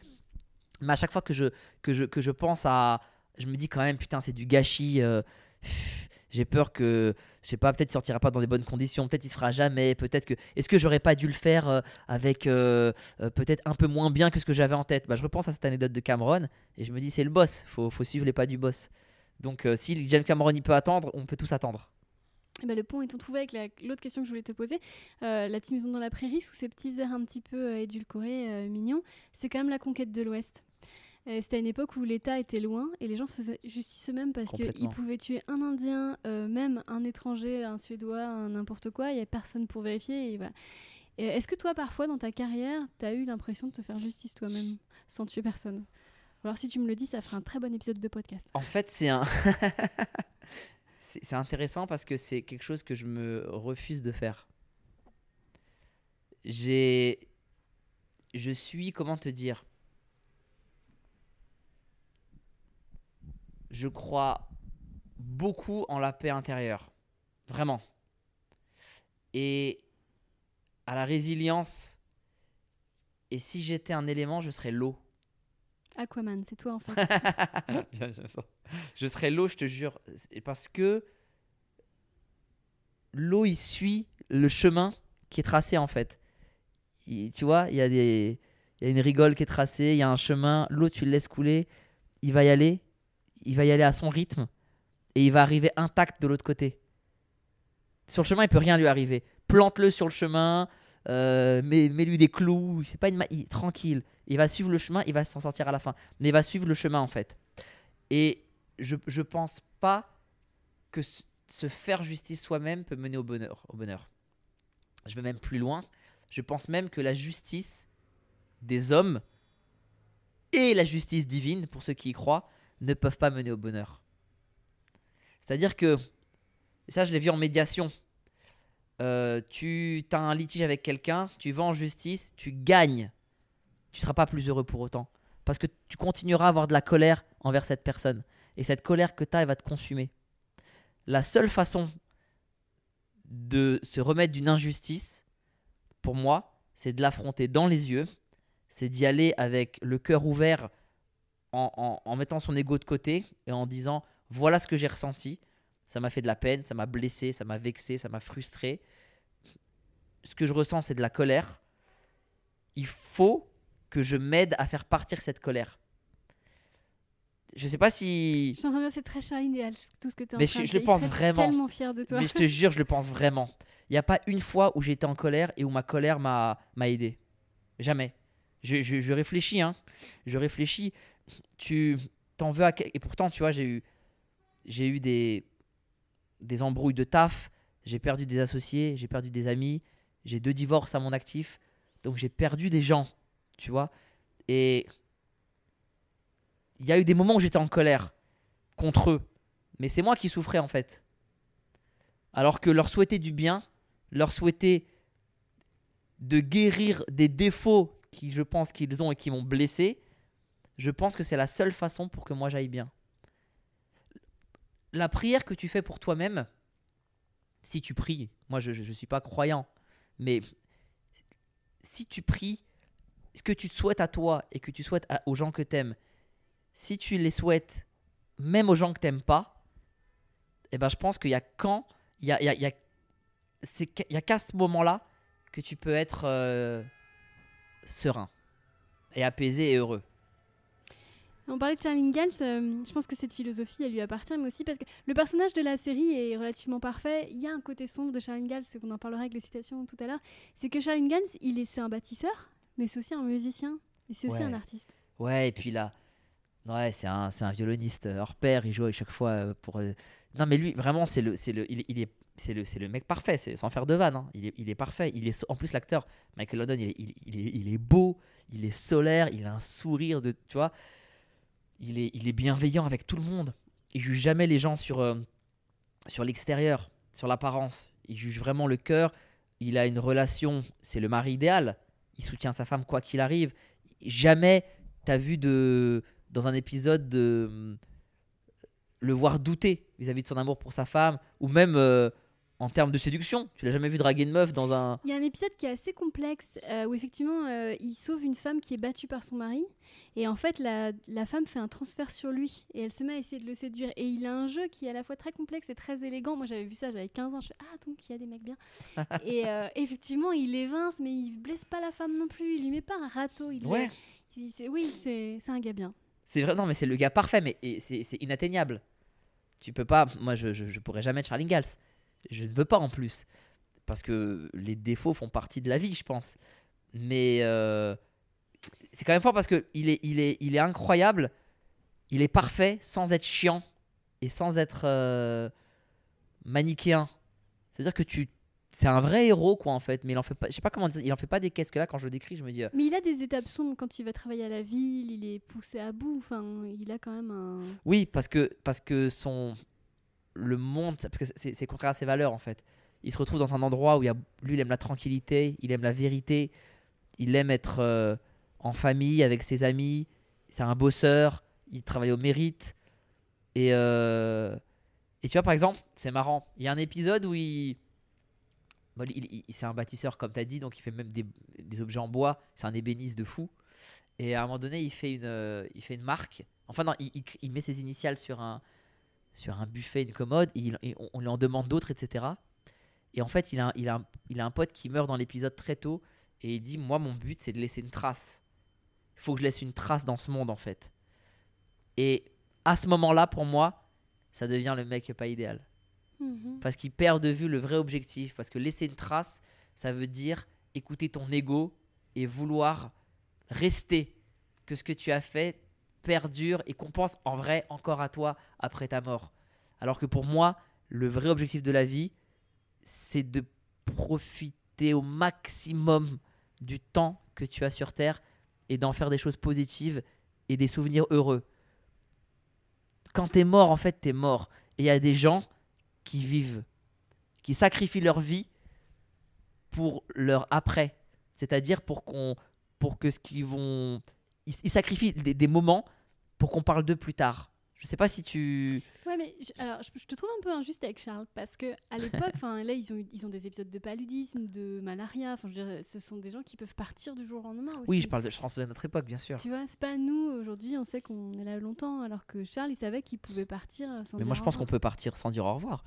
Mais à chaque fois que je, que je, que je pense à. Je me dis quand même, putain, c'est du gâchis. euh, pff, J'ai peur que. Je sais pas, peut-être il sortira pas dans des bonnes conditions. Peut-être il se fera jamais. Peut-être que. Est-ce que j'aurais pas dû le faire euh, avec. euh, euh, peut-être un peu moins bien que ce que j'avais en tête? Bah, Je repense à cette anecdote de Cameron et je me dis, c'est le boss. Faut, faut suivre les pas du boss. Donc, si James Cameron il peut attendre, on peut tous attendre. Ben, le pont est-on trouvé avec la- l'autre question que je voulais te poser La petite maison dans la prairie, sous ces petits airs un petit peu édulcorés, mignons, c'est quand même la conquête de l'Ouest. Euh, C'était à une époque où l'État était loin et les gens se faisaient justice eux-mêmes parce qu'ils pouvaient tuer un Indien, euh, même un étranger, un Suédois, un n'importe quoi, il n'y avait personne pour vérifier. Et voilà. Et Est-ce que toi, parfois, dans ta carrière, tu as eu l'impression de te faire justice toi-même, sans tuer personne? Alors si tu me le dis, ça ferait un très bon épisode de podcast. En fait, c'est un. c'est c'est intéressant parce que c'est quelque chose que je me refuse de faire. J'ai. Je suis. Comment te dire? Je crois beaucoup en la paix intérieure. Vraiment. Et à la résilience. Et si j'étais un élément, je serais l'eau. Aquaman, c'est toi en fait. Bien. Je serais l'eau, je te jure. Parce que l'eau, il suit le chemin qui est tracé en fait. Il- tu vois, il y, a des- il y a une rigole qui est tracée, il y a un chemin. L'eau, tu le laisses couler. Il va y aller. Il va y aller à son rythme. Et il va arriver intact de l'autre côté. Sur le chemin, il peut rien lui arriver. Plante-le sur le chemin. euh, mets, lui des clous. C'est pas une il- tranquille. Il va suivre le chemin. Il va s'en sortir à la fin mais il va suivre le chemin en fait. Et je, je pense pas que se faire justice soi-même peut mener au bonheur, au bonheur. Je vais même plus loin. Je pense même que la justice des hommes et la justice divine, pour ceux qui y croient, ne peuvent pas mener au bonheur. C'est-à-dire que, et ça je l'ai vu en médiation, euh, tu as un litige avec quelqu'un, tu vas en justice, tu gagnes. Tu seras pas plus heureux pour autant parce que tu continueras à avoir de la colère envers cette personne. Et cette colère que tu as, elle va te consumer. La seule façon de se remettre d'une injustice, pour moi, c'est de l'affronter dans les yeux, c'est d'y aller avec le cœur ouvert, en, en- en mettant son ego de côté et en disant, voilà ce que j'ai ressenti, ça m'a fait de la peine, ça m'a blessé, ça m'a vexé, ça m'a frustré. Ce que je ressens, c'est de la colère. Il faut que je m'aide à faire partir cette colère. Je sais pas si. Je suis en train de dire, c'est très Charline Ideal, tout ce que tu es en train je- de je le dire. Il pense vraiment. tellement fier de toi. Mais je te jure, je le pense vraiment. Il n'y a pas une fois où été en colère et où ma colère m'a m'a aidé. Jamais. Je, je- je réfléchis, hein. Je réfléchis. Tu t'en veux à Et pourtant, tu vois, j'ai eu, j'ai eu des, des embrouilles de taf. J'ai perdu des associés, j'ai perdu des amis. J'ai deux divorces à mon actif. Donc j'ai perdu des gens, tu vois. Et il y a eu des moments où j'étais en colère contre eux. Mais c'est moi qui souffrais en fait. Alors que leur souhaiter du bien, leur souhaiter de guérir des défauts qui je pense qu'ils ont et qui m'ont blessé, je pense que c'est la seule façon pour que moi j'aille bien. La prière que tu fais pour toi-même, si tu pries, moi je ne suis pas croyant, mais si tu pries, ce que tu te souhaites à toi et que tu souhaites aux gens que t'aimes, si tu les souhaites même aux gens que t'aimes pas, eh ben je pense qu'il y a quand, il y a, il y a, y y a qu'à ce moment-là que tu peux être euh, serein et apaisé et heureux. On parlait de Charles Ingalls, euh, je pense que cette philosophie, elle lui appartient, mais aussi parce que le personnage de la série est relativement parfait. Il y a un côté sombre de Charles Ingalls, et on en parlera avec les citations tout à l'heure. C'est que Charles Ingalls, il est, c'est un bâtisseur, mais c'est aussi un musicien, et c'est aussi Ouais. un artiste. Ouais, et puis là, ouais, c'est un, c'est un violoniste hors pair, il joue à chaque fois euh, pour. euh, Non, mais lui, vraiment, c'est le, c'est le, il, il est, c'est le, le mec parfait, c'est sans faire de vanne. hein. Il est, il est parfait. Il est, en plus, l'acteur Michael London, il est, il est, il est beau, il est solaire, il a un sourire de, tu vois, il est, il est bienveillant avec tout le monde. Il juge jamais les gens sur, euh, sur l'extérieur, sur l'apparence. Il juge vraiment le cœur. Il a une relation, c'est le mari idéal. Il soutient sa femme quoi qu'il arrive. Jamais t'as vu de dans un épisode de hum, le voir douter vis-à-vis de son amour pour sa femme ou même euh, en termes de séduction. Tu l'as jamais vu draguer une meuf dans un Il y a un épisode qui est assez complexe euh, où effectivement euh, il sauve une femme qui est battue par son mari et en fait la, la femme fait un transfert sur lui et elle se met à essayer de le séduire et il a un jeu qui est à la fois très complexe et très élégant. Moi j'avais vu ça, j'avais 15 ans, je fais ah donc il y a des mecs bien. et euh, effectivement il évince mais il blesse pas la femme non plus, il lui met pas un râteau. Il Ouais. il- oui c'est un gars bien. C'est vrai, non, mais c'est le gars parfait, mais c'est inatteignable. Tu peux pas. Moi, je, je, je pourrais jamais être Charlie Ingalls. Je ne veux pas en plus. Parce que les défauts font partie de la vie, je pense. Mais euh, c'est quand même fort parce qu'il est, il est, il est incroyable. Il est parfait sans être chiant et sans être euh, manichéen. C'est-à-dire que tu. C'est un vrai héros, quoi, en fait. Mais il en fait pas. Je sais pas comment dire. Il en fait pas des caisses que là, quand je le décris, je me dis. euh, Mais il a des étapes sombres quand il va travailler à la ville, il est poussé à bout, enfin, il a quand même un... Oui, parce que, parce que son. Le monde. Parce que c'est contraire à ses valeurs, en fait. Il se retrouve dans un endroit où il a, lui, il aime la tranquillité, il aime la vérité, il aime être euh, en famille avec ses amis. C'est un bosseur, il travaille au mérite. Et, euh, et tu vois, par exemple, c'est marrant. Il y a un épisode où il. il- c'est un bâtisseur, comme tu as dit, donc il fait même des, des objets en bois. C'est un ébéniste de fou. Et à un moment donné, il fait une, euh, il fait une marque. Enfin, non, il met ses initiales sur un, sur un buffet, une commode. Et il- et on, on lui en demande d'autres, etc. Et en fait, il a, un- il, a un, il a un pote qui meurt dans l'épisode très tôt. Et il dit Moi, mon but, c'est de laisser une trace. Il faut que je laisse une trace dans ce monde, en fait. Et à ce moment-là, pour moi, ça devient le mec pas idéal. Mhm. Parce qu'il perd de vue le vrai objectif. Parce que laisser une trace, ça veut dire écouter ton ego et vouloir rester. Que ce que tu as fait perdure et qu'on pense en vrai encore à toi après ta mort. Alors que pour moi, le vrai objectif de la vie, c'est de profiter au maximum du temps que tu as sur Terre et d'en faire des choses positives et des souvenirs heureux. Quand t'es mort, en fait, t'es mort. Et il y a des gens qui vivent, qui sacrifient leur vie pour leur après. C'est-à-dire pour qu'on, pour que ce qu'ils vont, ils, sacrifient des moments pour qu'on parle d'eux plus tard. Je sais pas si tu. Ouais, mais je, alors, je, je te trouve un peu injuste avec Charles parce que à l'époque, enfin là, ils ont, ils ont des épisodes de paludisme, de malaria. Enfin, je veux dire, ce sont des gens qui peuvent partir du jour au lendemain aussi. Oui, je parle de, je à notre époque, bien sûr. Tu vois, c'est pas nous aujourd'hui, on sait qu'on est là longtemps, alors que Charles, il savait qu'il pouvait partir sans Mais dire moi, je pense qu'on peut partir sans dire au revoir.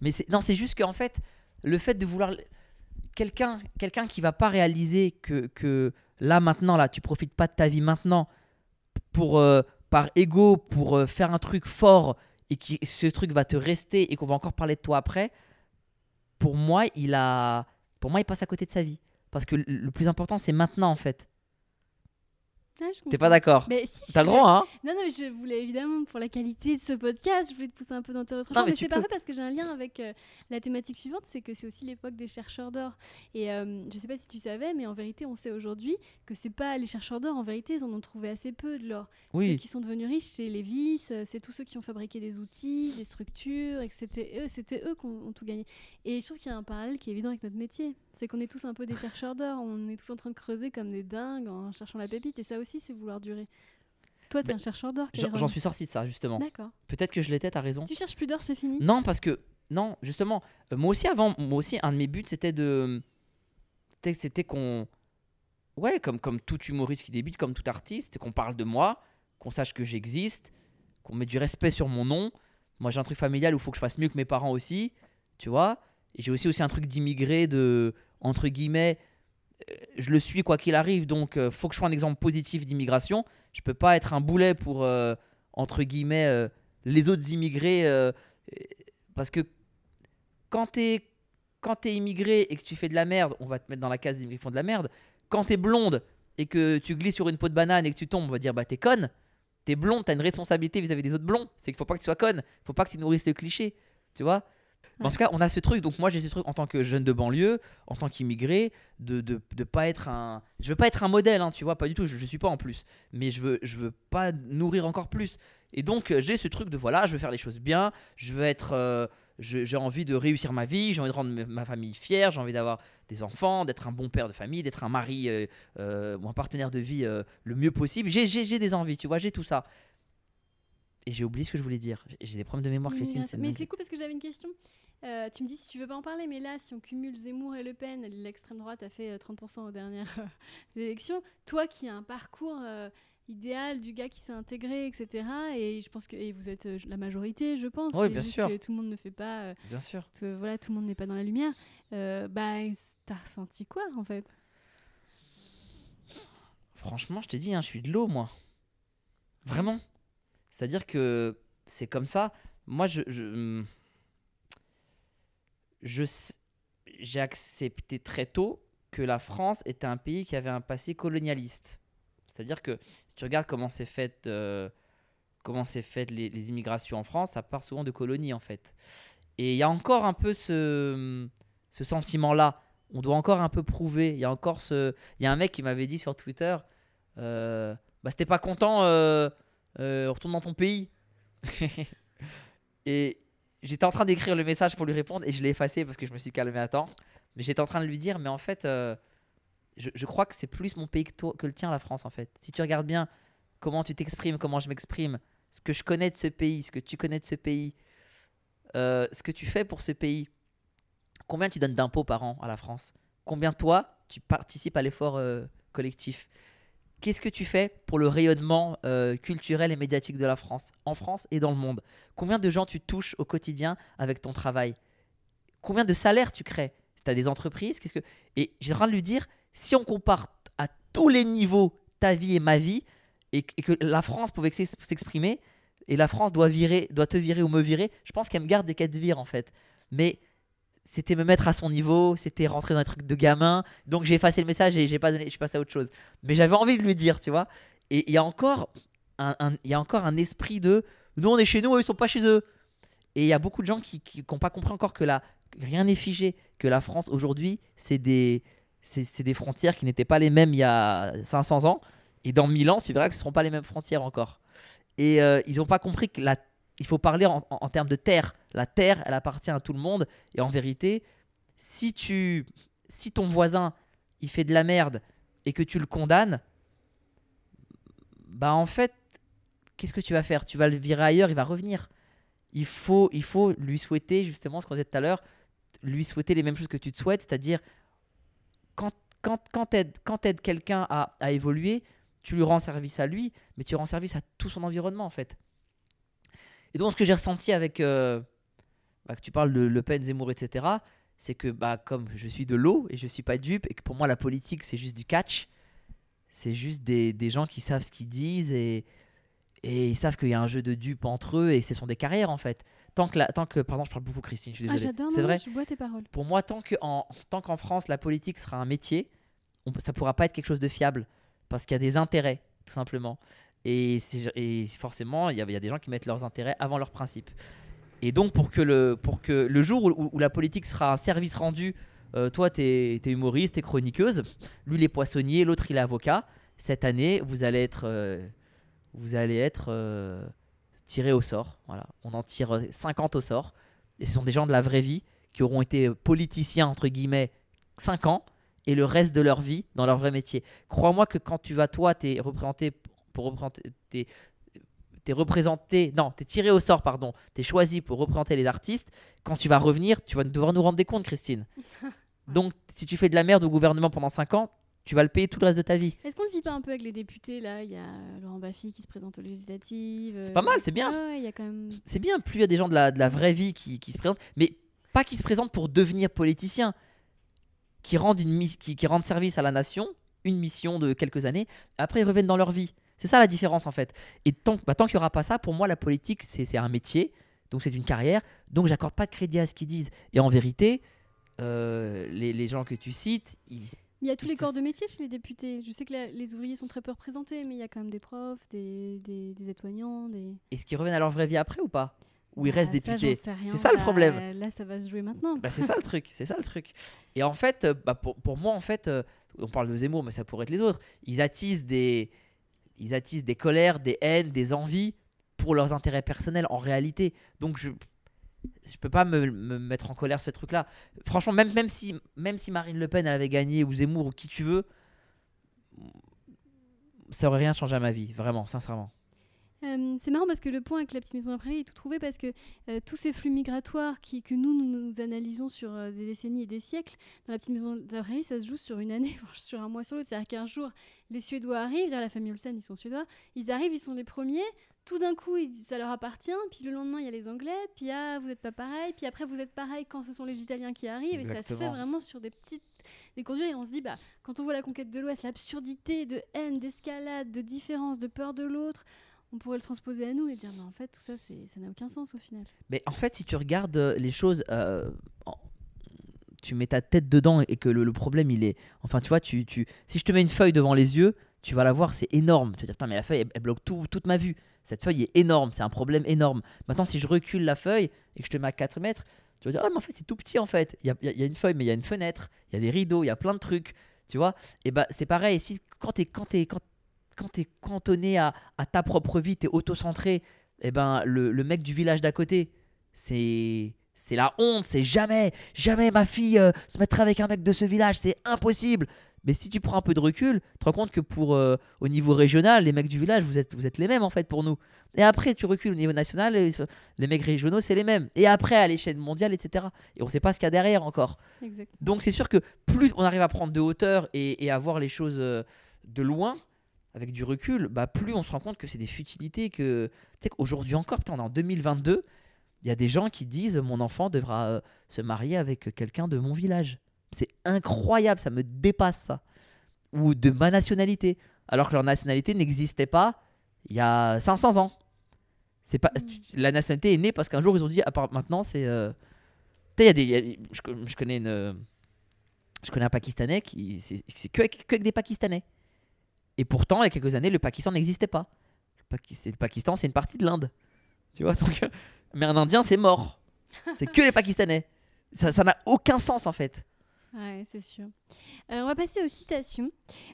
Mais c'est non, c'est juste qu'en fait, le fait de vouloir quelqu'un, quelqu'un qui va pas réaliser que, que là maintenant, là, tu profites pas de ta vie maintenant pour euh, par ego pour euh, faire un truc fort et qui ce truc va te rester et qu'on va encore parler de toi après. Pour moi, il a, pour moi, il passe à côté de sa vie parce que le plus important, c'est maintenant en fait. Je T'es pas d'accord Mais si, T'as le droit, hein Non, non, mais je voulais évidemment, pour la qualité de ce podcast, je voulais te pousser un peu dans tes retranchements. Non, mais mais c'est parfait parce que j'ai un lien avec euh, la thématique suivante, c'est que c'est aussi l'époque des chercheurs d'or. Et euh, je sais pas si tu savais, mais en vérité, on sait aujourd'hui que c'est pas les chercheurs d'or, en vérité, ils en ont trouvé assez peu de l'or. Ceux Oui. qui sont devenus riches, c'est les vis, euh, c'est tous ceux qui ont fabriqué des outils, des structures, et c'était eux, c'était eux qui ont, ont tout gagné. Et je trouve qu'il y a un parallèle qui est évident avec notre métier. C'est qu'on est tous un peu des chercheurs d'or, on est tous en train de creuser comme des dingues en cherchant la pépite, et ça aussi, c'est vouloir durer. Toi, t'es un chercheur d'or, J'en suis sorti de ça justement. D'accord. Peut-être que je l'étais, t'as raison. Tu cherches plus d'or, c'est fini? Non, parce que non, justement, euh, moi aussi avant, moi aussi un de mes buts c'était de, c'était- qu'on, ouais, comme comme tout humoriste qui débute, comme tout artiste, qu'on parle de moi, qu'on sache que j'existe, qu'on met du respect sur mon nom. Moi j'ai un truc familial où il faut que je fasse mieux que mes parents aussi, tu vois. Et j'ai aussi aussi un truc d'immigré de entre guillemets, je le suis quoi qu'il arrive, donc euh, faut que je sois un exemple positif d'immigration. Je peux pas être un boulet pour euh, entre guillemets euh, les autres immigrés euh, euh, parce que quand t'es t'es immigré et que tu fais de la merde, on va te mettre dans la case des immigrés qui font de la merde. Quand t'es blonde et que tu glisses sur une peau de banane et que tu tombes, on va dire bah t'es conne. T'es blonde, t'as une responsabilité vis-à-vis des autres blonds. C'est qu'il faut pas que tu sois conne. Faut pas que tu nourrisses le cliché. Tu vois En tout cas, on a ce truc. Donc moi, j'ai ce truc en tant que jeune de banlieue, en tant qu'immigré, de, de, de pas être un. Je veux pas être un modèle, hein, tu vois, pas du tout. Je, je suis pas en plus. Mais je veux, je veux pas nourrir encore plus. Et donc, euh, j'ai ce truc de voilà, je veux faire les choses bien. Je veux être. euh, j'ai envie de réussir ma vie. J'ai envie de rendre ma- famille fière. J'ai envie d'avoir des enfants, d'être un bon père de famille, d'être un mari euh, euh, ou un partenaire de vie le mieux possible. J'ai- des envies, tu vois, j'ai tout ça. Et j'ai oublié ce que je voulais dire. J'ai- des problèmes de mémoire, Oui, Christine. mais c'est cool parce que j'avais une question. Euh, tu me dis si tu veux pas en parler, mais là, si on cumule Zemmour et Le Pen, l'extrême droite a fait euh, 30% aux dernières euh, élections. Toi qui as un parcours euh, idéal du gars qui s'est intégré, etc. Et je pense que et vous êtes euh, la majorité, je pense. Oui, bien juste sûr. que tout le monde ne fait pas. euh, Bien sûr. voilà, tout le monde n'est pas dans la lumière. Euh, bah, t'as ressenti quoi en fait? Franchement, je t'ai dit, hein, je suis de l'eau, moi. Vraiment. C'est-à-dire que c'est comme ça. Moi, je, s- j'ai accepté très tôt que la France était un pays qui avait un passé colonialiste. C'est-à-dire que si tu regardes comment c'est fait, euh, comment c'est fait les, immigrations en France, ça part souvent de colonies en fait. Et il y a encore un peu ce, ce sentiment-là. On doit encore un peu prouver. Il y a encore ce, il y a un mec qui m'avait dit sur Twitter, euh, bah t'es pas content, euh, retourne dans ton pays. et j'étais en train d'écrire le message pour lui répondre et je l'ai effacé parce que je me suis calmé à temps. Mais j'étais en train de lui dire, mais en fait, euh, je, je crois que c'est plus mon pays que, que le tien, la France, en fait. Si tu regardes bien comment tu t'exprimes, comment je m'exprime, ce que je connais de ce pays, ce que tu connais de ce pays, euh, ce que tu fais pour ce pays, combien tu donnes d'impôts par an à la France? Combien toi, tu participes à l'effort euh, collectif? Qu'est-ce que tu fais pour le rayonnement euh, culturel et médiatique de la France, en France et dans le monde? Combien de gens tu touches au quotidien avec ton travail? Combien de salaires tu crées? Tu as des entreprises? Qu'est-ce que... Et j'ai train de lui dire, si on compare à tous les niveaux ta vie et ma vie, et, que- la France pouvait s'ex- s'exprimer, et la France doit, virer, doit te virer ou me virer, je pense qu'elle me garde des cas de vire en fait. Mais c'était me mettre à son niveau, c'était rentrer dans un truc de gamin. Donc j'ai effacé le message et j'ai pas donné, je suis passé à autre chose. Mais j'avais envie de lui dire, tu vois. Et il y a encore un, il y a encore un esprit de nous on est chez nous, eux ils sont pas chez eux. Et il y a beaucoup de gens qui n'ont pas compris encore que la, rien n'est figé, que la France aujourd'hui c'est des, c'est des frontières qui n'étaient pas les mêmes il y a 500 ans. Et dans 1000 ans, tu verras que ce ne seront pas les mêmes frontières encore. Et euh, ils n'ont pas compris que la, il faut parler en, termes de terre. La terre, elle appartient à tout le monde. Et en vérité, si, tu, si ton voisin, il fait de la merde et que tu le condamnes, bah en fait, qu'est-ce que tu vas faire? Tu vas le virer ailleurs, il va revenir. Il faut, il faut lui souhaiter, justement, ce qu'on disait tout à l'heure, lui souhaiter les mêmes choses que tu te souhaites, c'est-à-dire quand, quand, quand quand t'aides quelqu'un à, à évoluer, tu lui rends service à lui, mais tu rends service à tout son environnement en fait. Et donc ce que j'ai ressenti avec, euh, bah, que tu parles de Le Pen, Zemmour, etc., c'est que bah, comme je suis de l'eau et je suis pas dupe, et que pour moi la politique c'est juste du catch, c'est juste des, des gens qui savent ce qu'ils disent et, et ils savent qu'il y a un jeu de dupes entre eux et ce sont des carrières en fait. Tant que, la, tant que pardon, je parle beaucoup Christine, je suis Ah, c'est vrai je bois tes paroles. pour moi, tant qu'en tant qu'en France, la politique sera un métier, on, ça pourra pas être quelque chose de fiable parce qu'il y a des intérêts, tout simplement. Et, forcément, il y, a, des gens qui mettent leurs intérêts avant leurs principes. Et donc, pour que le, pour que le jour où, la politique sera un service rendu, euh, toi, tu es, humoriste, tu es chroniqueuse, lui, il est poissonnier, l'autre, il est avocat. Cette année, vous allez être, euh, vous allez être euh, tiré au sort. Voilà. On en tire euh, 50 au sort. Et ce sont des gens de la vraie vie qui auront été politiciens, entre guillemets, 5 ans et le reste de leur vie dans leur vrai métier. Crois-moi que quand tu vas, toi, t'es représenté pour représenter. T'es, t'es représenté. Non, t'es tiré au sort, pardon. T'es choisi pour représenter les artistes. Quand tu vas revenir, tu vas devoir nous rendre des comptes, Christine. Donc, si tu fais de la merde au gouvernement pendant 5 ans, tu vas le payer tout le reste de ta vie. Est-ce qu'on ne vit pas un peu avec les députés là? Il y a Laurent Baffy qui se présente aux législatives. C'est euh, pas mal, c'est bien. ouais, ouais, il y a quand même. c'est bien, plus il y a des gens de la, de la vraie vie qui, qui se présentent, mais pas qui se présentent pour devenir politiciens, qui rendent, une, qui, qui rendent service à la nation, une mission de quelques années, après ils reviennent dans leur vie. C'est ça la différence en fait. Et tant, bah, tant qu'il n'y aura pas ça, pour moi la politique c'est c'est un métier, donc c'est une carrière, donc j'accorde pas de crédit à ce qu'ils disent. Et en vérité, euh, les, les gens que tu cites, ils- Il y a tous les corps de métier chez les députés. Je sais que la- les ouvriers sont très peu représentés, mais il y a quand même des profs, des, des, des aides-soignants, des. est-ce qu'ils reviennent à leur vraie vie après ou pas? Ou ils Bah, restent députés? C'est ça le Bah, problème. Là, ça va se jouer maintenant. Bah, c'est ça le truc, c'est ça le truc. Et en fait, euh, bah, pour, pour moi, en fait, euh, on parle de Zemmour, mais ça pourrait être les autres. Ils attisent des, ils attisent des colères, des haines, des envies pour leurs intérêts personnels en réalité. Donc je, je peux pas me, me mettre en colère ce truc-là. Franchement, même, si, même si Marine Le Pen avait gagné ou Zemmour ou qui tu veux, ça aurait rien changé à ma vie, vraiment, sincèrement. Euh, c'est marrant parce que le point avec la petite maison d'après est tout trouvé parce que euh, tous ces flux migratoires qui, que nous, nous, analysons sur euh, des décennies et des siècles, dans la petite maison d'après, ça se joue sur une année, sur un mois sur l'autre. C'est-à-dire qu'un jour, les Suédois arrivent, la famille Olsen, ils sont Suédois, ils arrivent, ils sont les premiers, tout d'un coup, ça leur appartient, puis le lendemain, il y a les Anglais, puis ah, vous n'êtes pas pareil, puis après, vous êtes pareil quand ce sont les Italiens qui arrivent, et ça se fait vraiment sur des petites des conduits, et on se dit, bah, quand on voit la conquête de l'Ouest, l'absurdité de haine, d'escalade, de différence, de peur de l'autre, on pourrait le transposer à nous et dire, mais en fait, tout ça, ça n'a aucun sens au final. Mais en fait, si tu regardes euh, les choses euh, tu mets ta tête dedans et que le, problème il est. Enfin, tu vois, tu, tu, si je te mets une feuille devant les yeux, tu vas la voir, c'est énorme. Tu vas dire, putain, mais la feuille, elle, bloque tout- toute ma vue. Cette feuille est énorme, c'est un problème énorme. Maintenant, si je recule la feuille et que je te mets à 4 mètres, tu vas dire, ah, mais en fait, c'est tout petit en fait. Il y a, y a- une feuille, mais il y a une fenêtre, il y a des rideaux, il y a plein de trucs. Tu vois Et bah, c'est pareil. Si, quand tu es, quand t'es cantonné à, à ta propre vie, tu es auto-centré, et ben, le, le mec du village d'à côté, c'est. C'est la honte, c'est jamais, jamais ma fille euh, se mettra avec un mec de ce village, c'est impossible. Mais si tu prends un peu de recul, tu te rends compte que pour euh, au niveau régional, les mecs du village, vous êtes, vous êtes les mêmes en fait pour nous. Et après, tu recules au niveau national, les mecs régionaux, c'est les mêmes. Et après, à l'échelle mondiale, etc. Et on sait pas ce qu'il y a derrière encore. Exactement. Donc c'est sûr que plus on arrive à prendre de hauteur et, et à voir les choses euh, de loin, avec du recul, bah plus on se rend compte que c'est des futilités. Que tu sais qu'aujourd'hui encore, on est en 2022, il y a des gens qui disent mon enfant devra euh, se marier avec quelqu'un de mon village. C'est incroyable, ça me dépasse ça. Ou de ma nationalité, alors que leur nationalité n'existait pas il y a 500 ans. C'est pas Mm. la nationalité est née parce qu'un jour ils ont dit à part maintenant c'est euh, tu sais, il y a des y a- je, co- je connais une je connais un Pakistanais qui c'est que, que avec des Pakistanais. Et pourtant, il y a quelques années, le Pakistan n'existait pas. Le, Pakistan, c'est une partie de l'Inde. Tu vois donc, euh, Mais un Indien, c'est mort. C'est que les Pakistanais. Ça n'a aucun sens en fait. Ouais, c'est sûr. Euh, on va passer aux citations.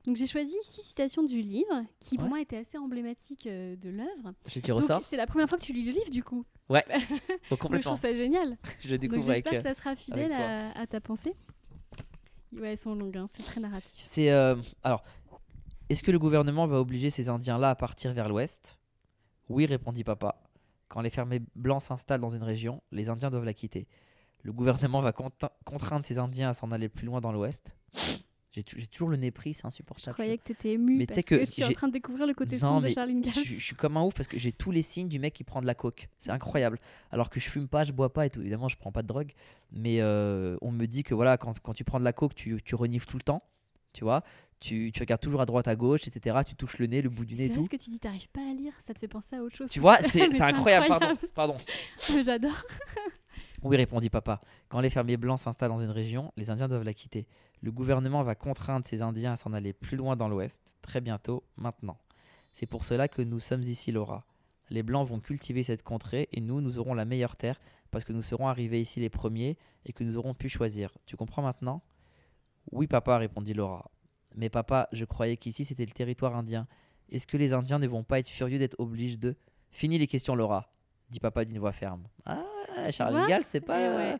Donc j'ai choisi six citations du livre qui pour Ouais. moi étaient assez emblématiques euh, de l'œuvre. Je Donc, ressors C'est la première fois que tu lis le livre du coup. Oh, Donc, je complètement. trouve ça génial. Je Donc découvre avec. j'espère euh, que ça sera fidèle à, à ta pensée. Ouais, elles sont longues, hein, c'est très narratif. C'est euh, alors, est-ce que le gouvernement va obliger ces Indiens-là à partir vers l'ouest? Oui, répondit papa. Quand les fermiers blancs s'installent dans une région, les Indiens doivent la quitter. Le gouvernement va contraindre ces Indiens à s'en aller plus loin dans l'ouest. J'ai tou- j'ai toujours le nez c'est Je insupportable. croyais que tu étais ému Mais tu parce sais que, que tu es en train de découvrir le côté Non, sombre de mais Charlene je, je suis comme un ouf parce que j'ai tous les signes du mec qui prend de la coke. C'est incroyable. Alors que je fume pas, je bois pas et tout. Évidemment, je prends pas de drogue. Mais euh, on me dit que voilà, quand, quand tu prends de la coke, tu, tu renifles tout le temps. Tu vois tu, tu regardes toujours à droite, à gauche, etc. Tu touches le nez, le bout du nez C'est et tout. ce que tu dis, t'arrives pas à lire, ça te fait penser à autre chose. Tu vois, c'est c'est incroyable. Pardon. pardon. J'adore. Oui, répondit papa. Quand les fermiers blancs s'installent dans une région, les Indiens doivent la quitter. Le gouvernement va contraindre ces Indiens à s'en aller plus loin dans l'ouest, très bientôt, maintenant. C'est pour cela que nous sommes ici, Laura. Les Blancs vont cultiver cette contrée et nous, nous aurons la meilleure terre parce que nous serons arrivés ici les premiers et que nous aurons pu choisir. Tu comprends maintenant? Oui, papa, répondit Laura. Mais papa, je croyais qu'ici c'était le territoire indien. Est-ce que les Indiens ne vont pas être furieux d'être obligés de... Fini les questions, Laura, dit papa d'une voix ferme. Ah, Charles vois Ingalls, c'est pas... Eh ouais.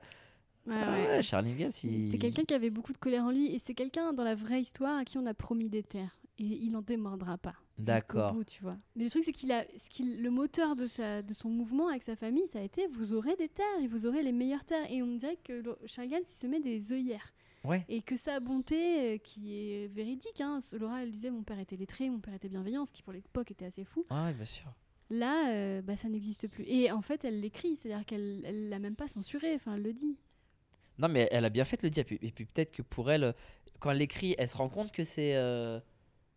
Ouais, Ah ouais. Charles Ingalls, il... C'est quelqu'un qui avait beaucoup de colère en lui et c'est quelqu'un dans la vraie histoire à qui on a promis des terres. Et il n'en démordra pas. D'accord. tu vois. Mais le truc, c'est qu'il a, ce qu'il- le moteur de, sa, de son mouvement avec sa famille, ça a été vous aurez des terres et vous aurez les meilleures terres. Et on dirait que Charles Gans, il se met des œillères. Ouais. Et que sa bonté, euh, qui est véridique, hein, Laura, elle disait mon père était lettré, mon père était bienveillant, ce qui pour l'époque était assez fou. Ah ouais, bien sûr. Là, euh, bah, ça n'existe plus. Et en fait, elle l'écrit, c'est-à-dire qu'elle elle l'a même pas censuré, enfin, elle le dit. Non, mais elle a bien fait de le dire. Et puis, peut-être que pour elle, quand elle l'écrit, elle se rend compte que c'est euh,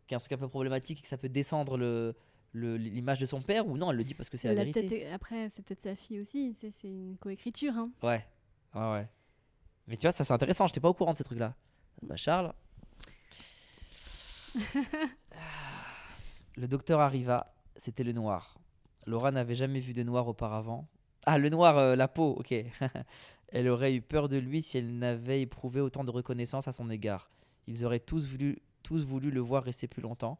qu'il y a un truc un peu problématique et que ça peut descendre le l'image de son père ou non elle le dit parce que c'est la vérité Après, c'est peut-être sa fille aussi, c'est c'est une coécriture. Hein. ouais ouais ouais mais tu vois ça c'est intéressant j'étais pas au courant de ces trucs là bah Charles. Le docteur arriva c'était le noir. Laura n'avait jamais vu de noir auparavant. Ah le noir euh, la peau ok. Elle aurait eu peur de lui si elle n'avait éprouvé autant de reconnaissance à son égard. Ils auraient tous voulu tous voulu le voir rester plus longtemps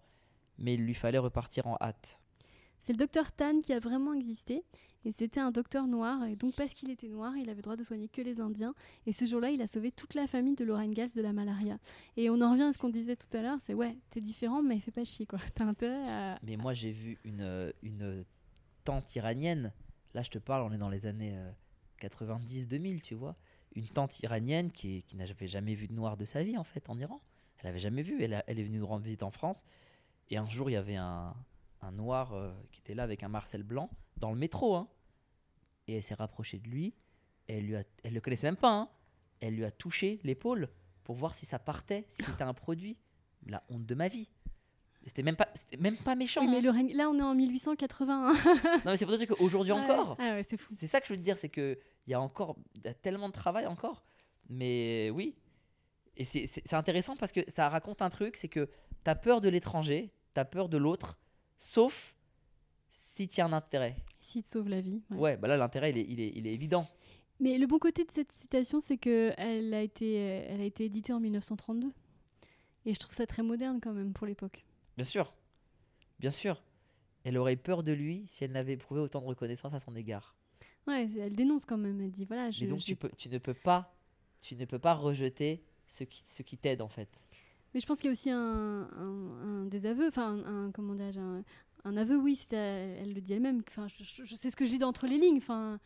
mais il lui fallait repartir en hâte. C'est le docteur Tan qui a vraiment existé. Et c'était un docteur noir. Et donc, parce qu'il était noir, il avait droit de soigner que les Indiens. Et ce jour-là, il a sauvé toute la famille de Lorraine Gals de la malaria. Et on en revient à ce qu'on disait tout à l'heure c'est ouais, t'es différent, mais fais pas chier, quoi. T'as intérêt à. Mais moi, j'ai vu une, euh, une tante iranienne. Là, je te parle, on est dans les années 90-2000, tu vois. Une tante iranienne qui, qui n'avait jamais vu de noir de sa vie, en fait, en Iran. Elle n'avait jamais vu. Elle, elle est venue nous rendre visite en France. Et un jour, il y avait un, un noir euh, qui était là avec un Marcel blanc dans le métro. hein. Et elle s'est rapprochée de lui. Et elle, lui a, elle le connaissait même pas. hein. Elle lui a touché l'épaule pour voir si ça partait, si c'était un produit. La honte de ma vie. C'était même pas, c'était même pas méchant. Oui, mais hein. Lorraine- là, on est en 1881. Non, mais c'est pour dire qu'aujourd'hui encore, Ah ouais, c'est fou. c'est ça que je veux te dire, c'est qu'il y a encore y a tellement de travail encore. Mais oui. Et c'est- c'est c'est intéressant parce que ça raconte un truc, c'est que tu as peur de l'étranger, tu as peur de l'autre, sauf si tu as un intérêt. Si te sauve la vie. ouais. Ouais, bah là l'intérêt il est, il, est, il est évident. Mais le bon côté de cette citation, c'est que elle a été, elle a été éditée en 1932. Et je trouve ça très moderne quand même pour l'époque. Bien sûr. Bien sûr. Elle aurait peur de lui si elle n'avait éprouvé autant de reconnaissance à son égard. Ouais, elle dénonce quand même. Elle dit voilà, je, Mais donc tu, peux, tu, ne peux pas, tu ne peux pas rejeter ce qui, ce qui t'aide en fait. Mais je pense qu'il y a aussi un, un, un désaveu, enfin un, un- comment un, un aveu, oui, c'était, elle le dit elle-même. Enfin, je, je- sais ce que lis d'entre les lignes. Enfin,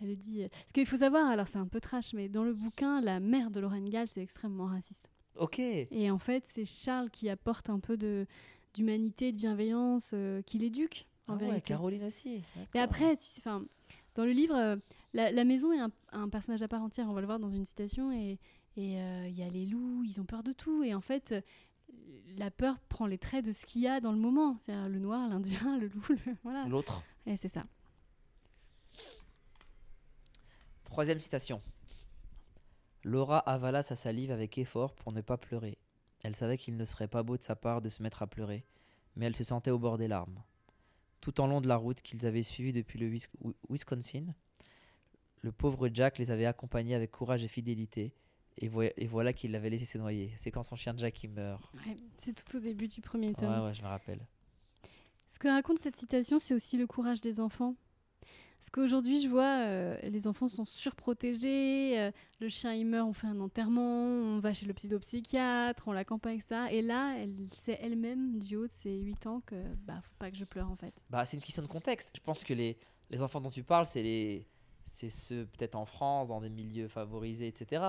elle le dit. Ce qu'il faut savoir, alors c'est un peu trash, mais dans le bouquin, la mère de Lorraine Gall, c'est extrêmement raciste. Ok. Et en fait, c'est Charles qui apporte un peu de d'humanité, de bienveillance, euh, qui l'éduque en Ah ouais, vérité. Caroline aussi. Mais après, tu sais, dans le livre, euh, la, la maison est un, un personnage à part entière. On va le voir dans une citation. Et et, euh, il y a les loups, ils ont peur de tout. Et en fait, euh, la peur prend les traits de ce qu'il y a dans le moment. C'est-à-dire le noir, l'indien, le loup, le- voilà. L'autre. Et c'est ça. Troisième citation. Laura avala sa salive avec effort pour ne pas pleurer. Elle savait qu'il ne serait pas beau de sa part de se mettre à pleurer, mais elle se sentait au bord des larmes. Tout en long de la route qu'ils avaient suivie depuis le Wis- Wi- Wisconsin, le pauvre Jack les avait accompagnés avec courage et fidélité, et, voi- et voilà qu'il l'avait laissé se noyer. C'est quand son chien Jack qui meurt. Ouais, c'est tout au début du premier Ouais, tome. ouais, je me rappelle. Ce que raconte cette citation, c'est aussi le courage des enfants. Parce qu'aujourd'hui, je vois, euh, les enfants sont surprotégés, euh, le chien il meurt, on fait un enterrement, on va chez le psychopsychiatre, on l'accompagne, ça. Et là, elle sait elle-même, du haut de ses 8 ans, que bah, faut pas que je pleure en fait. Bah, c'est une question de contexte. Je pense que les, les enfants dont tu parles, c'est les c'est ceux peut-être en France, dans des milieux favorisés, etc.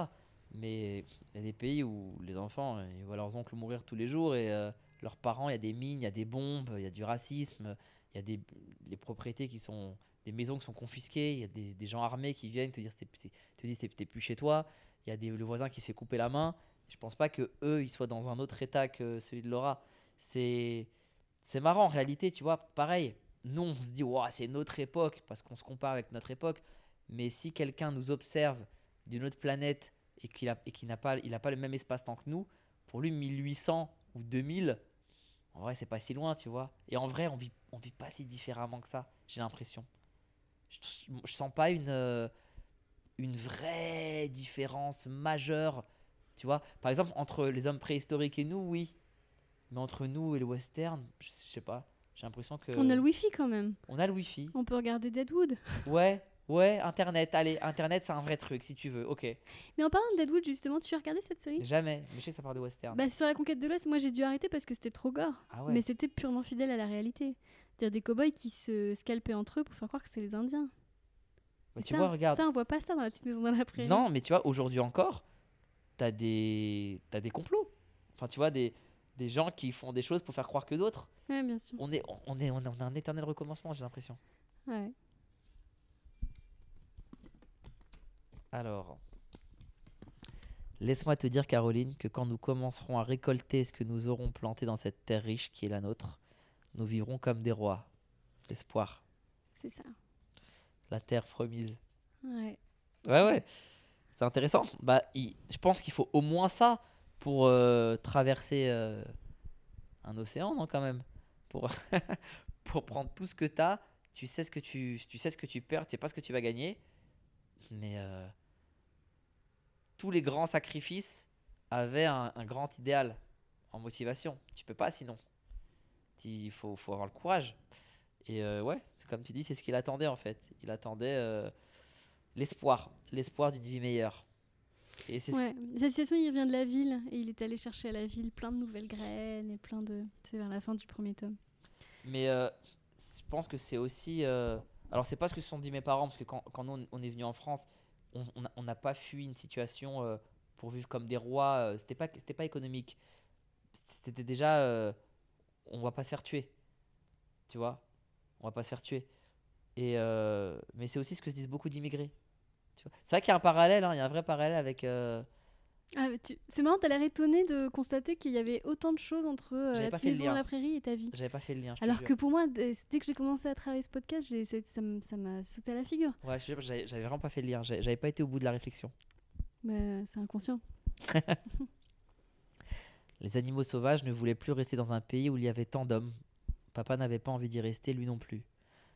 Mais il y a des pays où les enfants, ils voient leurs oncles mourir tous les jours et euh, leurs parents, il y a des mines, il y a des bombes, il y a du racisme, il y a des les propriétés qui sont des maisons qui sont confisquées, il y a des, des gens armés qui viennent te dire te disent t'es plus chez toi, il y a des, le voisin qui se fait couper la main. Je pense pas que eux ils soient dans un autre état que celui de Laura. C'est marrant en réalité, tu vois, pareil. Nous, on se dit, c'est une autre époque parce qu'on se compare avec notre époque. Mais si quelqu'un nous observe d'une autre planète et qu'il a, et qu'il n'a pas, il n'a pas le même espace-temps que nous, pour lui, 1800 ou 2000, en vrai, c'est pas si loin, tu vois. Et en vrai, on vit, on vit pas si différemment que ça, j'ai l'impression. Je, je sens pas une, euh, une vraie différence majeure, tu vois. Par exemple, entre les hommes préhistoriques et nous, oui. Mais entre nous et le western, je sais pas. J'ai l'impression que. On a le wifi quand même. On a le wifi. On peut regarder Deadwood. Ouais, ouais, Internet. Allez, Internet, c'est un vrai truc, si tu veux. Ok. Mais en parlant de Deadwood, justement, tu as regardé cette série? Jamais. Mais je sais que ça part de western. bah, Sur la conquête de l'Ouest, moi j'ai dû arrêter parce que c'était trop gore. ah ouais. Mais c'était purement fidèle à la réalité. C'est-à-dire des cow-boys qui se scalpaient entre eux pour faire croire que c'est les Indiens. Bah, tu ça, vois, regarde. Ça, on voit pas ça dans la petite maison dans la prairie. Non, mais tu vois, aujourd'hui encore, t'as des, t'as des complots. Enfin, tu vois, des, des gens qui font des choses pour faire croire que d'autres. Ouais, bien sûr. On est, on est, on est en un éternel recommencement, j'ai l'impression. Ouais. Alors, laisse-moi te dire, Caroline, que quand nous commencerons à récolter ce que nous aurons planté dans cette terre riche qui est la nôtre, nous vivrons comme des rois. L'espoir, C'est ça. la terre promise. Ouais. Ouais, ouais. C'est intéressant. Bah, il- je pense qu'il faut au moins ça pour euh, traverser euh, un océan, non, quand même? Pour, pour prendre tout ce que tu as, tu sais ce que tu, tu sais ce que tu perds, tu sais pas ce que tu vas gagner. Mais euh, tous les grands sacrifices avaient un, un grand idéal en motivation. Tu peux pas sinon. Il faut, faut avoir le courage. Et euh, ouais, comme tu dis, c'est ce qu'il attendait en fait. Il attendait euh, l'espoir, l'espoir d'une vie meilleure. Et Ouais. Cette citation, il revient de la ville et il est allé chercher à la ville plein de nouvelles graines et plein de. C'est vers la fin du premier tome. Mais euh, je pense que c'est aussi. Alors, c'est pas ce que se sont dit mes parents, parce que quand, on- est venu en France, on n'a pas fui une situation euh, pour vivre comme des rois. euh, C'était pas, c'était pas économique. C'était déjà. euh, on va pas se faire tuer. Tu vois? On va pas se faire tuer. Et euh, mais c'est aussi ce que se disent beaucoup d'immigrés. C'est vrai qu'il y a un parallèle, hein, il y a un vrai parallèle avec. Ah, tu- C'est marrant, t'as l'air étonné de constater qu'il y avait autant de choses entre euh, la petite maison la prairie et ta vie. J'avais pas fait le lien. je Alors que pour moi, dès que j'ai commencé à travailler ce podcast, ça m'a sauté à la figure. Ouais, je j'avais j'avais vraiment pas fait le lien. J'avais pas été au bout de la réflexion. Mais c'est inconscient. Les animaux sauvages ne voulaient plus rester dans un pays où il y avait tant d'hommes. Papa n'avait pas envie d'y rester, lui non plus.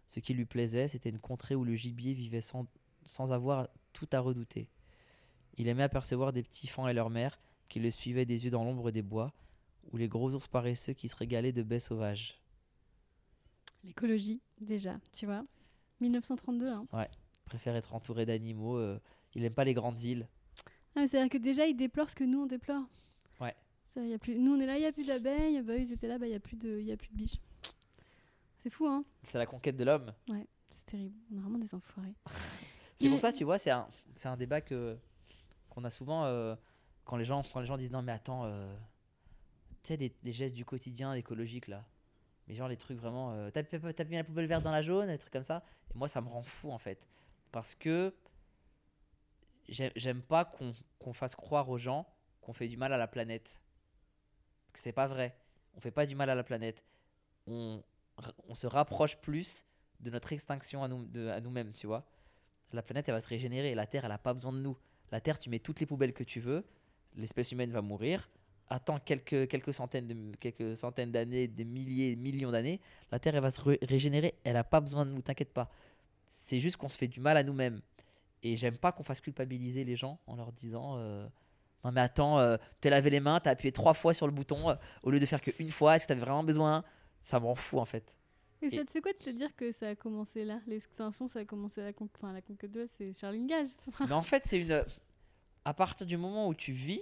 Ce qui lui plaisait, c'était une contrée où le gibier vivait sans, sans avoir tout à redouter. Il aimait apercevoir des petits fans et leur mère qui le suivaient des yeux dans l'ombre des bois, ou les gros ours paresseux qui se régalaient de baies sauvages. L'écologie, déjà, tu vois. 1932, hein. Il préfère être entouré d'animaux. euh, il n'aime pas les grandes villes. Ah, C'est-à-dire que déjà, ils déplorent ce que nous, on déplore. Ouais. Y a plus... Nous, on est là, il n'y a plus d'abeilles. Bah, ils étaient là, bah, il n'y a, plus de... y a plus de biches. C'est fou, hein C'est la conquête de l'homme. C'est terrible. On a vraiment des enfoirés. C'est pour ça, tu vois, c'est un, c'est un débat que qu'on a souvent euh, quand les gens quand les gens disent non mais attends, euh, tu sais des, gestes du quotidien écologique là, mais genre les trucs vraiment, euh, t'as mis la poubelle verte dans la jaune, des trucs comme ça. Et moi ça me rend fou en fait, parce que j'ai- j'aime pas qu'on fasse croire aux gens qu'on fait du mal à la planète. Que c'est pas vrai. On fait pas du mal à la planète. On, on se rapproche plus de notre extinction à nous de- à nous-mêmes, tu vois la planète elle va se régénérer. La Terre elle a pas besoin de nous. La Terre tu mets toutes les poubelles que tu veux, l'espèce humaine va mourir. Attends quelques, centaines de quelques centaines d'années, des milliers, millions d'années, la Terre va se ré- régénérer. Elle a pas besoin de nous, t'inquiète pas. C'est juste qu'on se fait du mal à nous-mêmes. Et j'aime pas qu'on fasse culpabiliser les gens en leur disant euh, non mais attends, euh, t'es lavé les mains, t'as appuyé trois fois sur le bouton euh, au lieu de faire qu'une fois. Est-ce que t'avais vraiment besoin? Ça me rend fou en fait. Et, Et- ça te fait quoi de te dire que ça a commencé là? L'extinction, ça a commencé à la, con... enfin, la conquête de c'est Charles Gaz. Mais en fait, c'est une. À partir du moment où tu vis,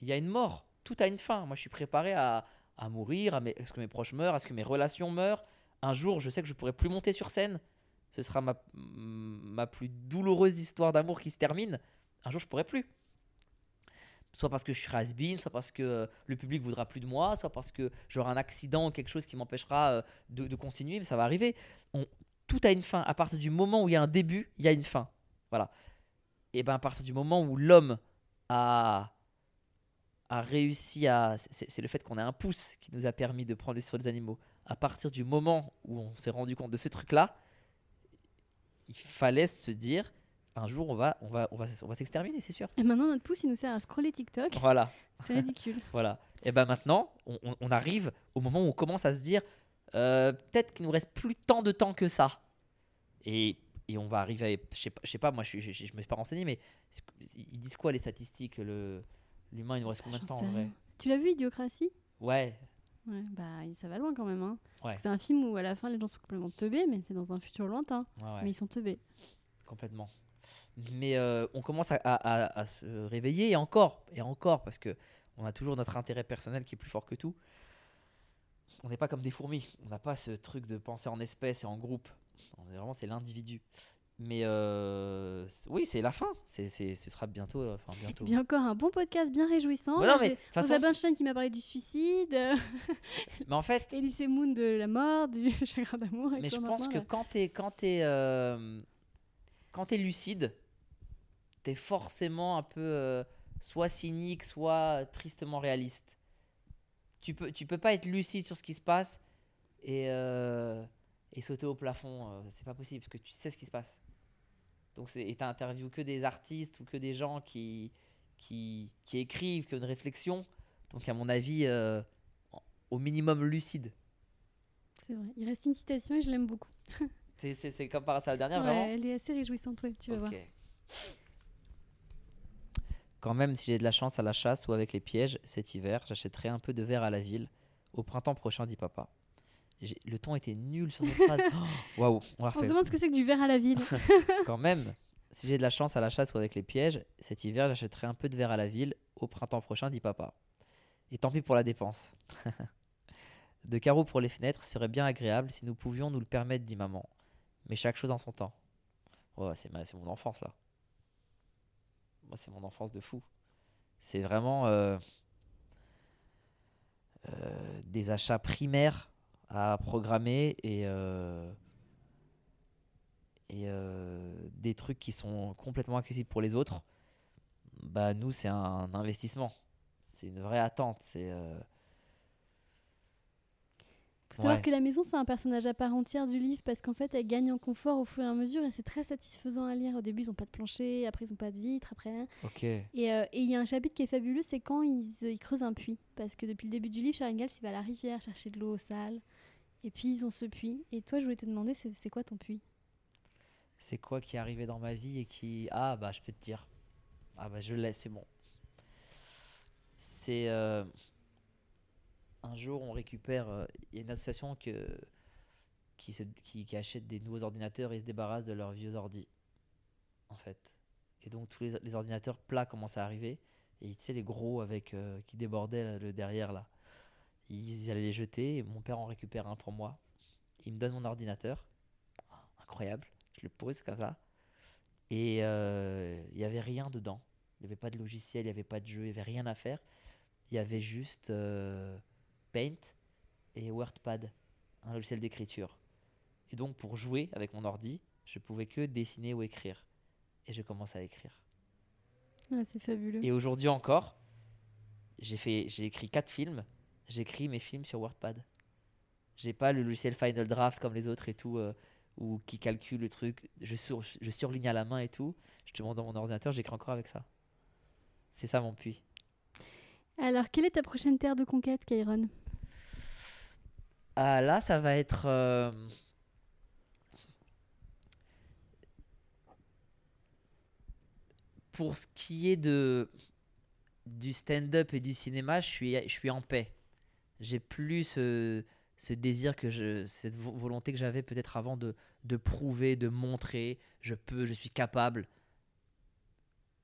il y a une mort. Tout a une fin. Moi, je suis préparé à, à mourir, à, mes- à ce que mes proches meurent, à ce que mes relations meurent? Un jour, je sais que je pourrai plus monter sur scène. Ce sera ma, ma plus douloureuse histoire d'amour qui se termine. Un jour, je pourrai plus. Soit parce que je suis has soit parce que euh, le public voudra plus de moi, soit parce que j'aurai un accident ou quelque chose qui m'empêchera euh, de, continuer, mais ça va arriver. Tout a une fin. À partir du moment où il y a un début, il y a une fin. Voilà et ben à partir du moment où l'homme a, a réussi à. C'est le fait qu'on ait un pouce qui nous a permis de prendre sur les animaux. À partir du moment où on s'est rendu compte de ce truc-là, il fallait se dire un jour on va, on va, on va, on va s'exterminer, c'est sûr. Et maintenant, notre pouce, il nous sert à scroller TikTok. Voilà, C'est ridicule. voilà. Et ben maintenant, on, arrive au moment où on commence à se dire euh, peut-être qu'il nous reste plus tant de temps que ça. Et, et on va arriver, à- je sais pas, je sais pas moi je, je, je- je me suis pas renseigné, mais ils disent quoi les statistiques le L'humain, il nous reste combien de J'en temps en vrai? Tu l'as vu, Idiocratie? Ouais, Ouais, bah ça va loin quand même. Hein. Ouais. C'est un film où à la fin les gens sont complètement teubés, mais c'est dans un futur lointain. ouais, ouais, Mais ils sont teubés. complètement. Mais euh, on commence à, à- à- à se réveiller et encore, et encore, parce que on a toujours notre intérêt personnel qui est plus fort que tout. On n'est pas comme des fourmis. On n'a pas ce truc de penser en espèce et en groupe. On est vraiment, c'est l'individu. Mais euh, oui, c'est la fin. C'est, c'est- ce sera bientôt. euh, Enfin, bientôt. Bien encore un bon podcast bien réjouissant. Ouais, Là, non, mais Rosa Bernstein qui m'a parlé du suicide, mais en fait, Elise Moon de la mort, du chagrin d'amour. mais je pense que là. quand t'es quand t'es euh, quand t'es lucide, t'es forcément un peu euh, soit cynique, soit tristement réaliste. Tu peux tu peux pas être lucide sur ce qui se passe et euh, et sauter au plafond, euh, c'est pas possible parce que tu sais ce qui se passe. Donc et t'interviews que des artistes ou que des gens qui qui qui écrivent, qui ont une réflexion. Donc à mon avis euh, au minimum lucide. C'est vrai. Il reste une citation et je l'aime beaucoup. C'est comme par hasard la dernière Ouais, vraiment. elle est assez réjouissante, ouais, tu vas voir. Quand même, si j'ai de la chance à la chasse ou avec les pièges cet hiver, j'achèterai un peu de verre à la ville. Au printemps prochain, dit papa. Le ton était nul sur cette phrase. Oh, Waouh, on On se demande ce que c'est que du verre à la ville. Quand même, si j'ai de la chance à la chasse ou avec les pièges cet hiver, j'achèterai un peu de verre à la ville. Au printemps prochain, dit papa. Et tant pis pour la dépense. de carreaux pour les fenêtres serait bien agréable si nous pouvions nous le permettre, dit maman. Mais chaque chose en son temps. Ouais, c'est ma- c'est mon enfance là. Moi, c'est mon enfance de fou. C'est vraiment euh, euh, des achats primaires à programmer et, euh, et des trucs qui sont complètement accessibles pour les autres. Bah, nous, c'est un investissement. C'est une vraie attente. C'est. Euh, Faut savoir que la maison, c'est un personnage à part entière du livre parce qu'en fait, elle gagne en confort au fur et à mesure et c'est très satisfaisant à lire. Au début, ils n'ont pas de plancher, après, ils n'ont pas de vitre, après. Ok. Et euh, et il y a un chapitre qui est fabuleux, c'est quand ils, ils creusent un puits. Parce que depuis le début du livre, Charles Ingalls, il va à la rivière chercher de l'eau sale. Et puis, ils ont ce puits. Et toi, je voulais te demander, c'est c'est quoi ton puits? C'est quoi qui est arrivé dans ma vie et qui. Ah, bah, je peux te dire. Ah, bah, je l'ai, c'est bon. C'est. euh, Un jour, on récupère. euh, Il y a une association qui, achète des nouveaux ordinateurs et se débarrasse de leurs vieux ordi. En fait. Et donc, tous les, ordinateurs plats commencent à arriver. Et tu sais, les gros avec euh, qui débordaient le derrière là. Ils allaient les jeter. Et mon père en récupère un pour moi. Il me donne mon ordinateur. Incroyable. Je le pose comme ça. Et euh, il n'y avait rien dedans. Il n'y avait pas de logiciel, il n'y avait pas de jeu, il n'y avait rien à faire. Il y avait juste Paint et WordPad, un logiciel d'écriture. Et donc pour jouer avec mon ordi, je pouvais que dessiner ou écrire. Et je commence à écrire. Ah, C'est fabuleux. Et aujourd'hui encore, j'ai fait, j'ai écrit quatre films. J'écris mes films sur WordPad. J'ai pas le logiciel Final Draft comme les autres et tout, euh, ou qui calcule le truc. Je, sur- je surligne à la main et tout. Je te montre dans mon ordinateur, j'écris encore avec ça. C'est ça mon puits. Alors, quelle est ta prochaine terre de conquête, Kairon Ah là, ça va être. euh, Pour ce qui est de du stand-up et du cinéma, je suis, je suis en paix. J'ai plus ce, ce désir que je, cette vo- volonté que j'avais peut-être avant de, de prouver, de montrer, je peux, je suis capable.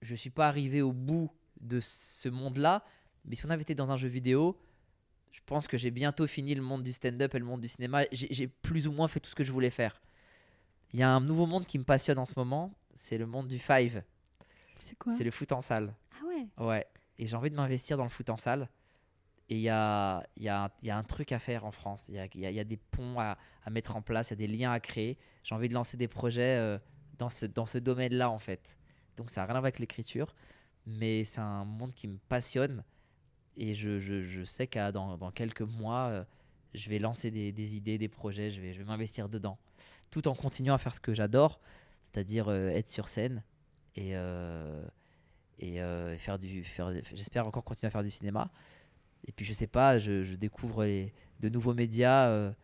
Je suis pas arrivé au bout de ce monde-là, mais si on avait été dans un jeu vidéo, je pense que j'ai bientôt fini le monde du stand-up et le monde du cinéma. J'ai plus ou moins fait tout ce que je voulais faire. Il y a un nouveau monde qui me passionne en ce moment, c'est le monde du five. C'est quoi? C'est le foot en salle. Ah ouais? Ouais. Et j'ai envie de m'investir dans le foot en salle. Et il y a, y, a, y a un truc à faire en France. Il y a, y a- il y a des ponts à, à mettre en place, il y a des liens à créer. J'ai envie de lancer des projets euh, dans ce, dans ce domaine-là, en fait. Donc ça n'a rien à voir avec l'écriture. Mais c'est un monde qui me passionne. Et je, je, sais qu'à dans, dans quelques mois, euh, je vais lancer des, des idées, des projets. Je vais, je vais m'investir dedans. Tout en continuant à faire ce que j'adore, c'est-à-dire euh, être sur scène et, euh, et faire du faire j'espère encore continuer à faire du cinéma et puis je sais pas je, découvre les, de nouveaux médias on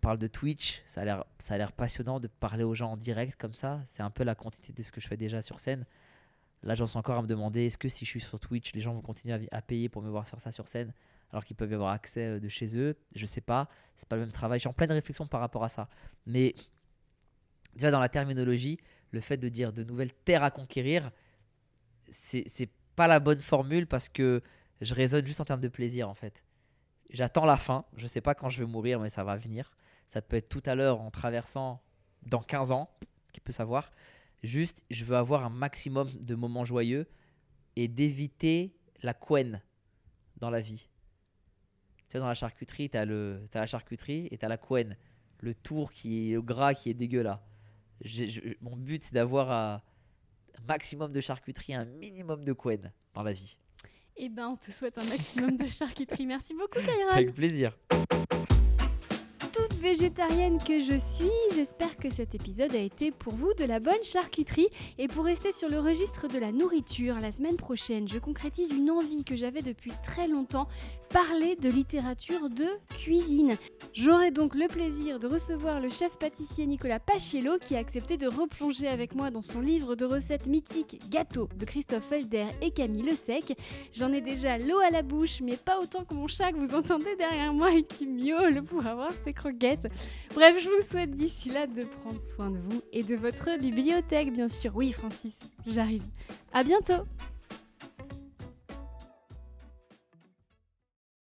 parle de Twitch ça a l'air passionnant de parler aux gens en direct comme ça c'est un peu la quantité de ce que je fais déjà sur scène là j'en suis encore à me demander est-ce que si je suis sur Twitch les gens vont continuer à, payer pour me voir sur ça sur scène alors qu'ils peuvent y avoir accès euh, de chez eux? Je sais pas c'est pas le même travail je suis en pleine réflexion par rapport à ça mais déjà dans la terminologie le fait de dire de nouvelles terres à conquérir, c'est pas la bonne formule parce que je raisonne juste en termes de plaisir en fait. J'attends la fin, je sais pas quand je vais mourir, mais ça va venir. Ça peut être tout à l'heure en traversant dans 15 ans, qui peut savoir. Juste, je veux avoir un maximum de moments joyeux et d'éviter la couenne dans la vie. Tu sais, dans la charcuterie, tu as, la charcuterie et tu as la couenne. Le tour qui est le gras qui est dégueu là. J'ai- je- mon but, c'est d'avoir un maximum de charcuterie, un minimum de couenne dans la vie. Eh ben, on te souhaite un maximum de charcuterie. Merci beaucoup, C'est Kairon. avec plaisir. Végétarienne que je suis, j'espère que cet épisode a été pour vous de la bonne charcuterie. Et pour rester sur le registre de la nourriture, la semaine prochaine, je concrétise une envie que j'avais depuis très longtemps, parler de littérature de cuisine. J'aurai donc le plaisir de recevoir le chef pâtissier Nicolas Paciello qui a accepté de replonger avec moi dans son livre de recettes mythiques Gâteau de Christophe Felder et Camille Le Sec. J'en ai déjà l'eau à la bouche, mais pas autant que mon chat que vous entendez derrière moi et qui miaule pour avoir ses croquettes. Bref, je vous souhaite d'ici là de prendre soin de vous et de votre bibliothèque, bien sûr. Oui, Francis, j'arrive. À bientôt!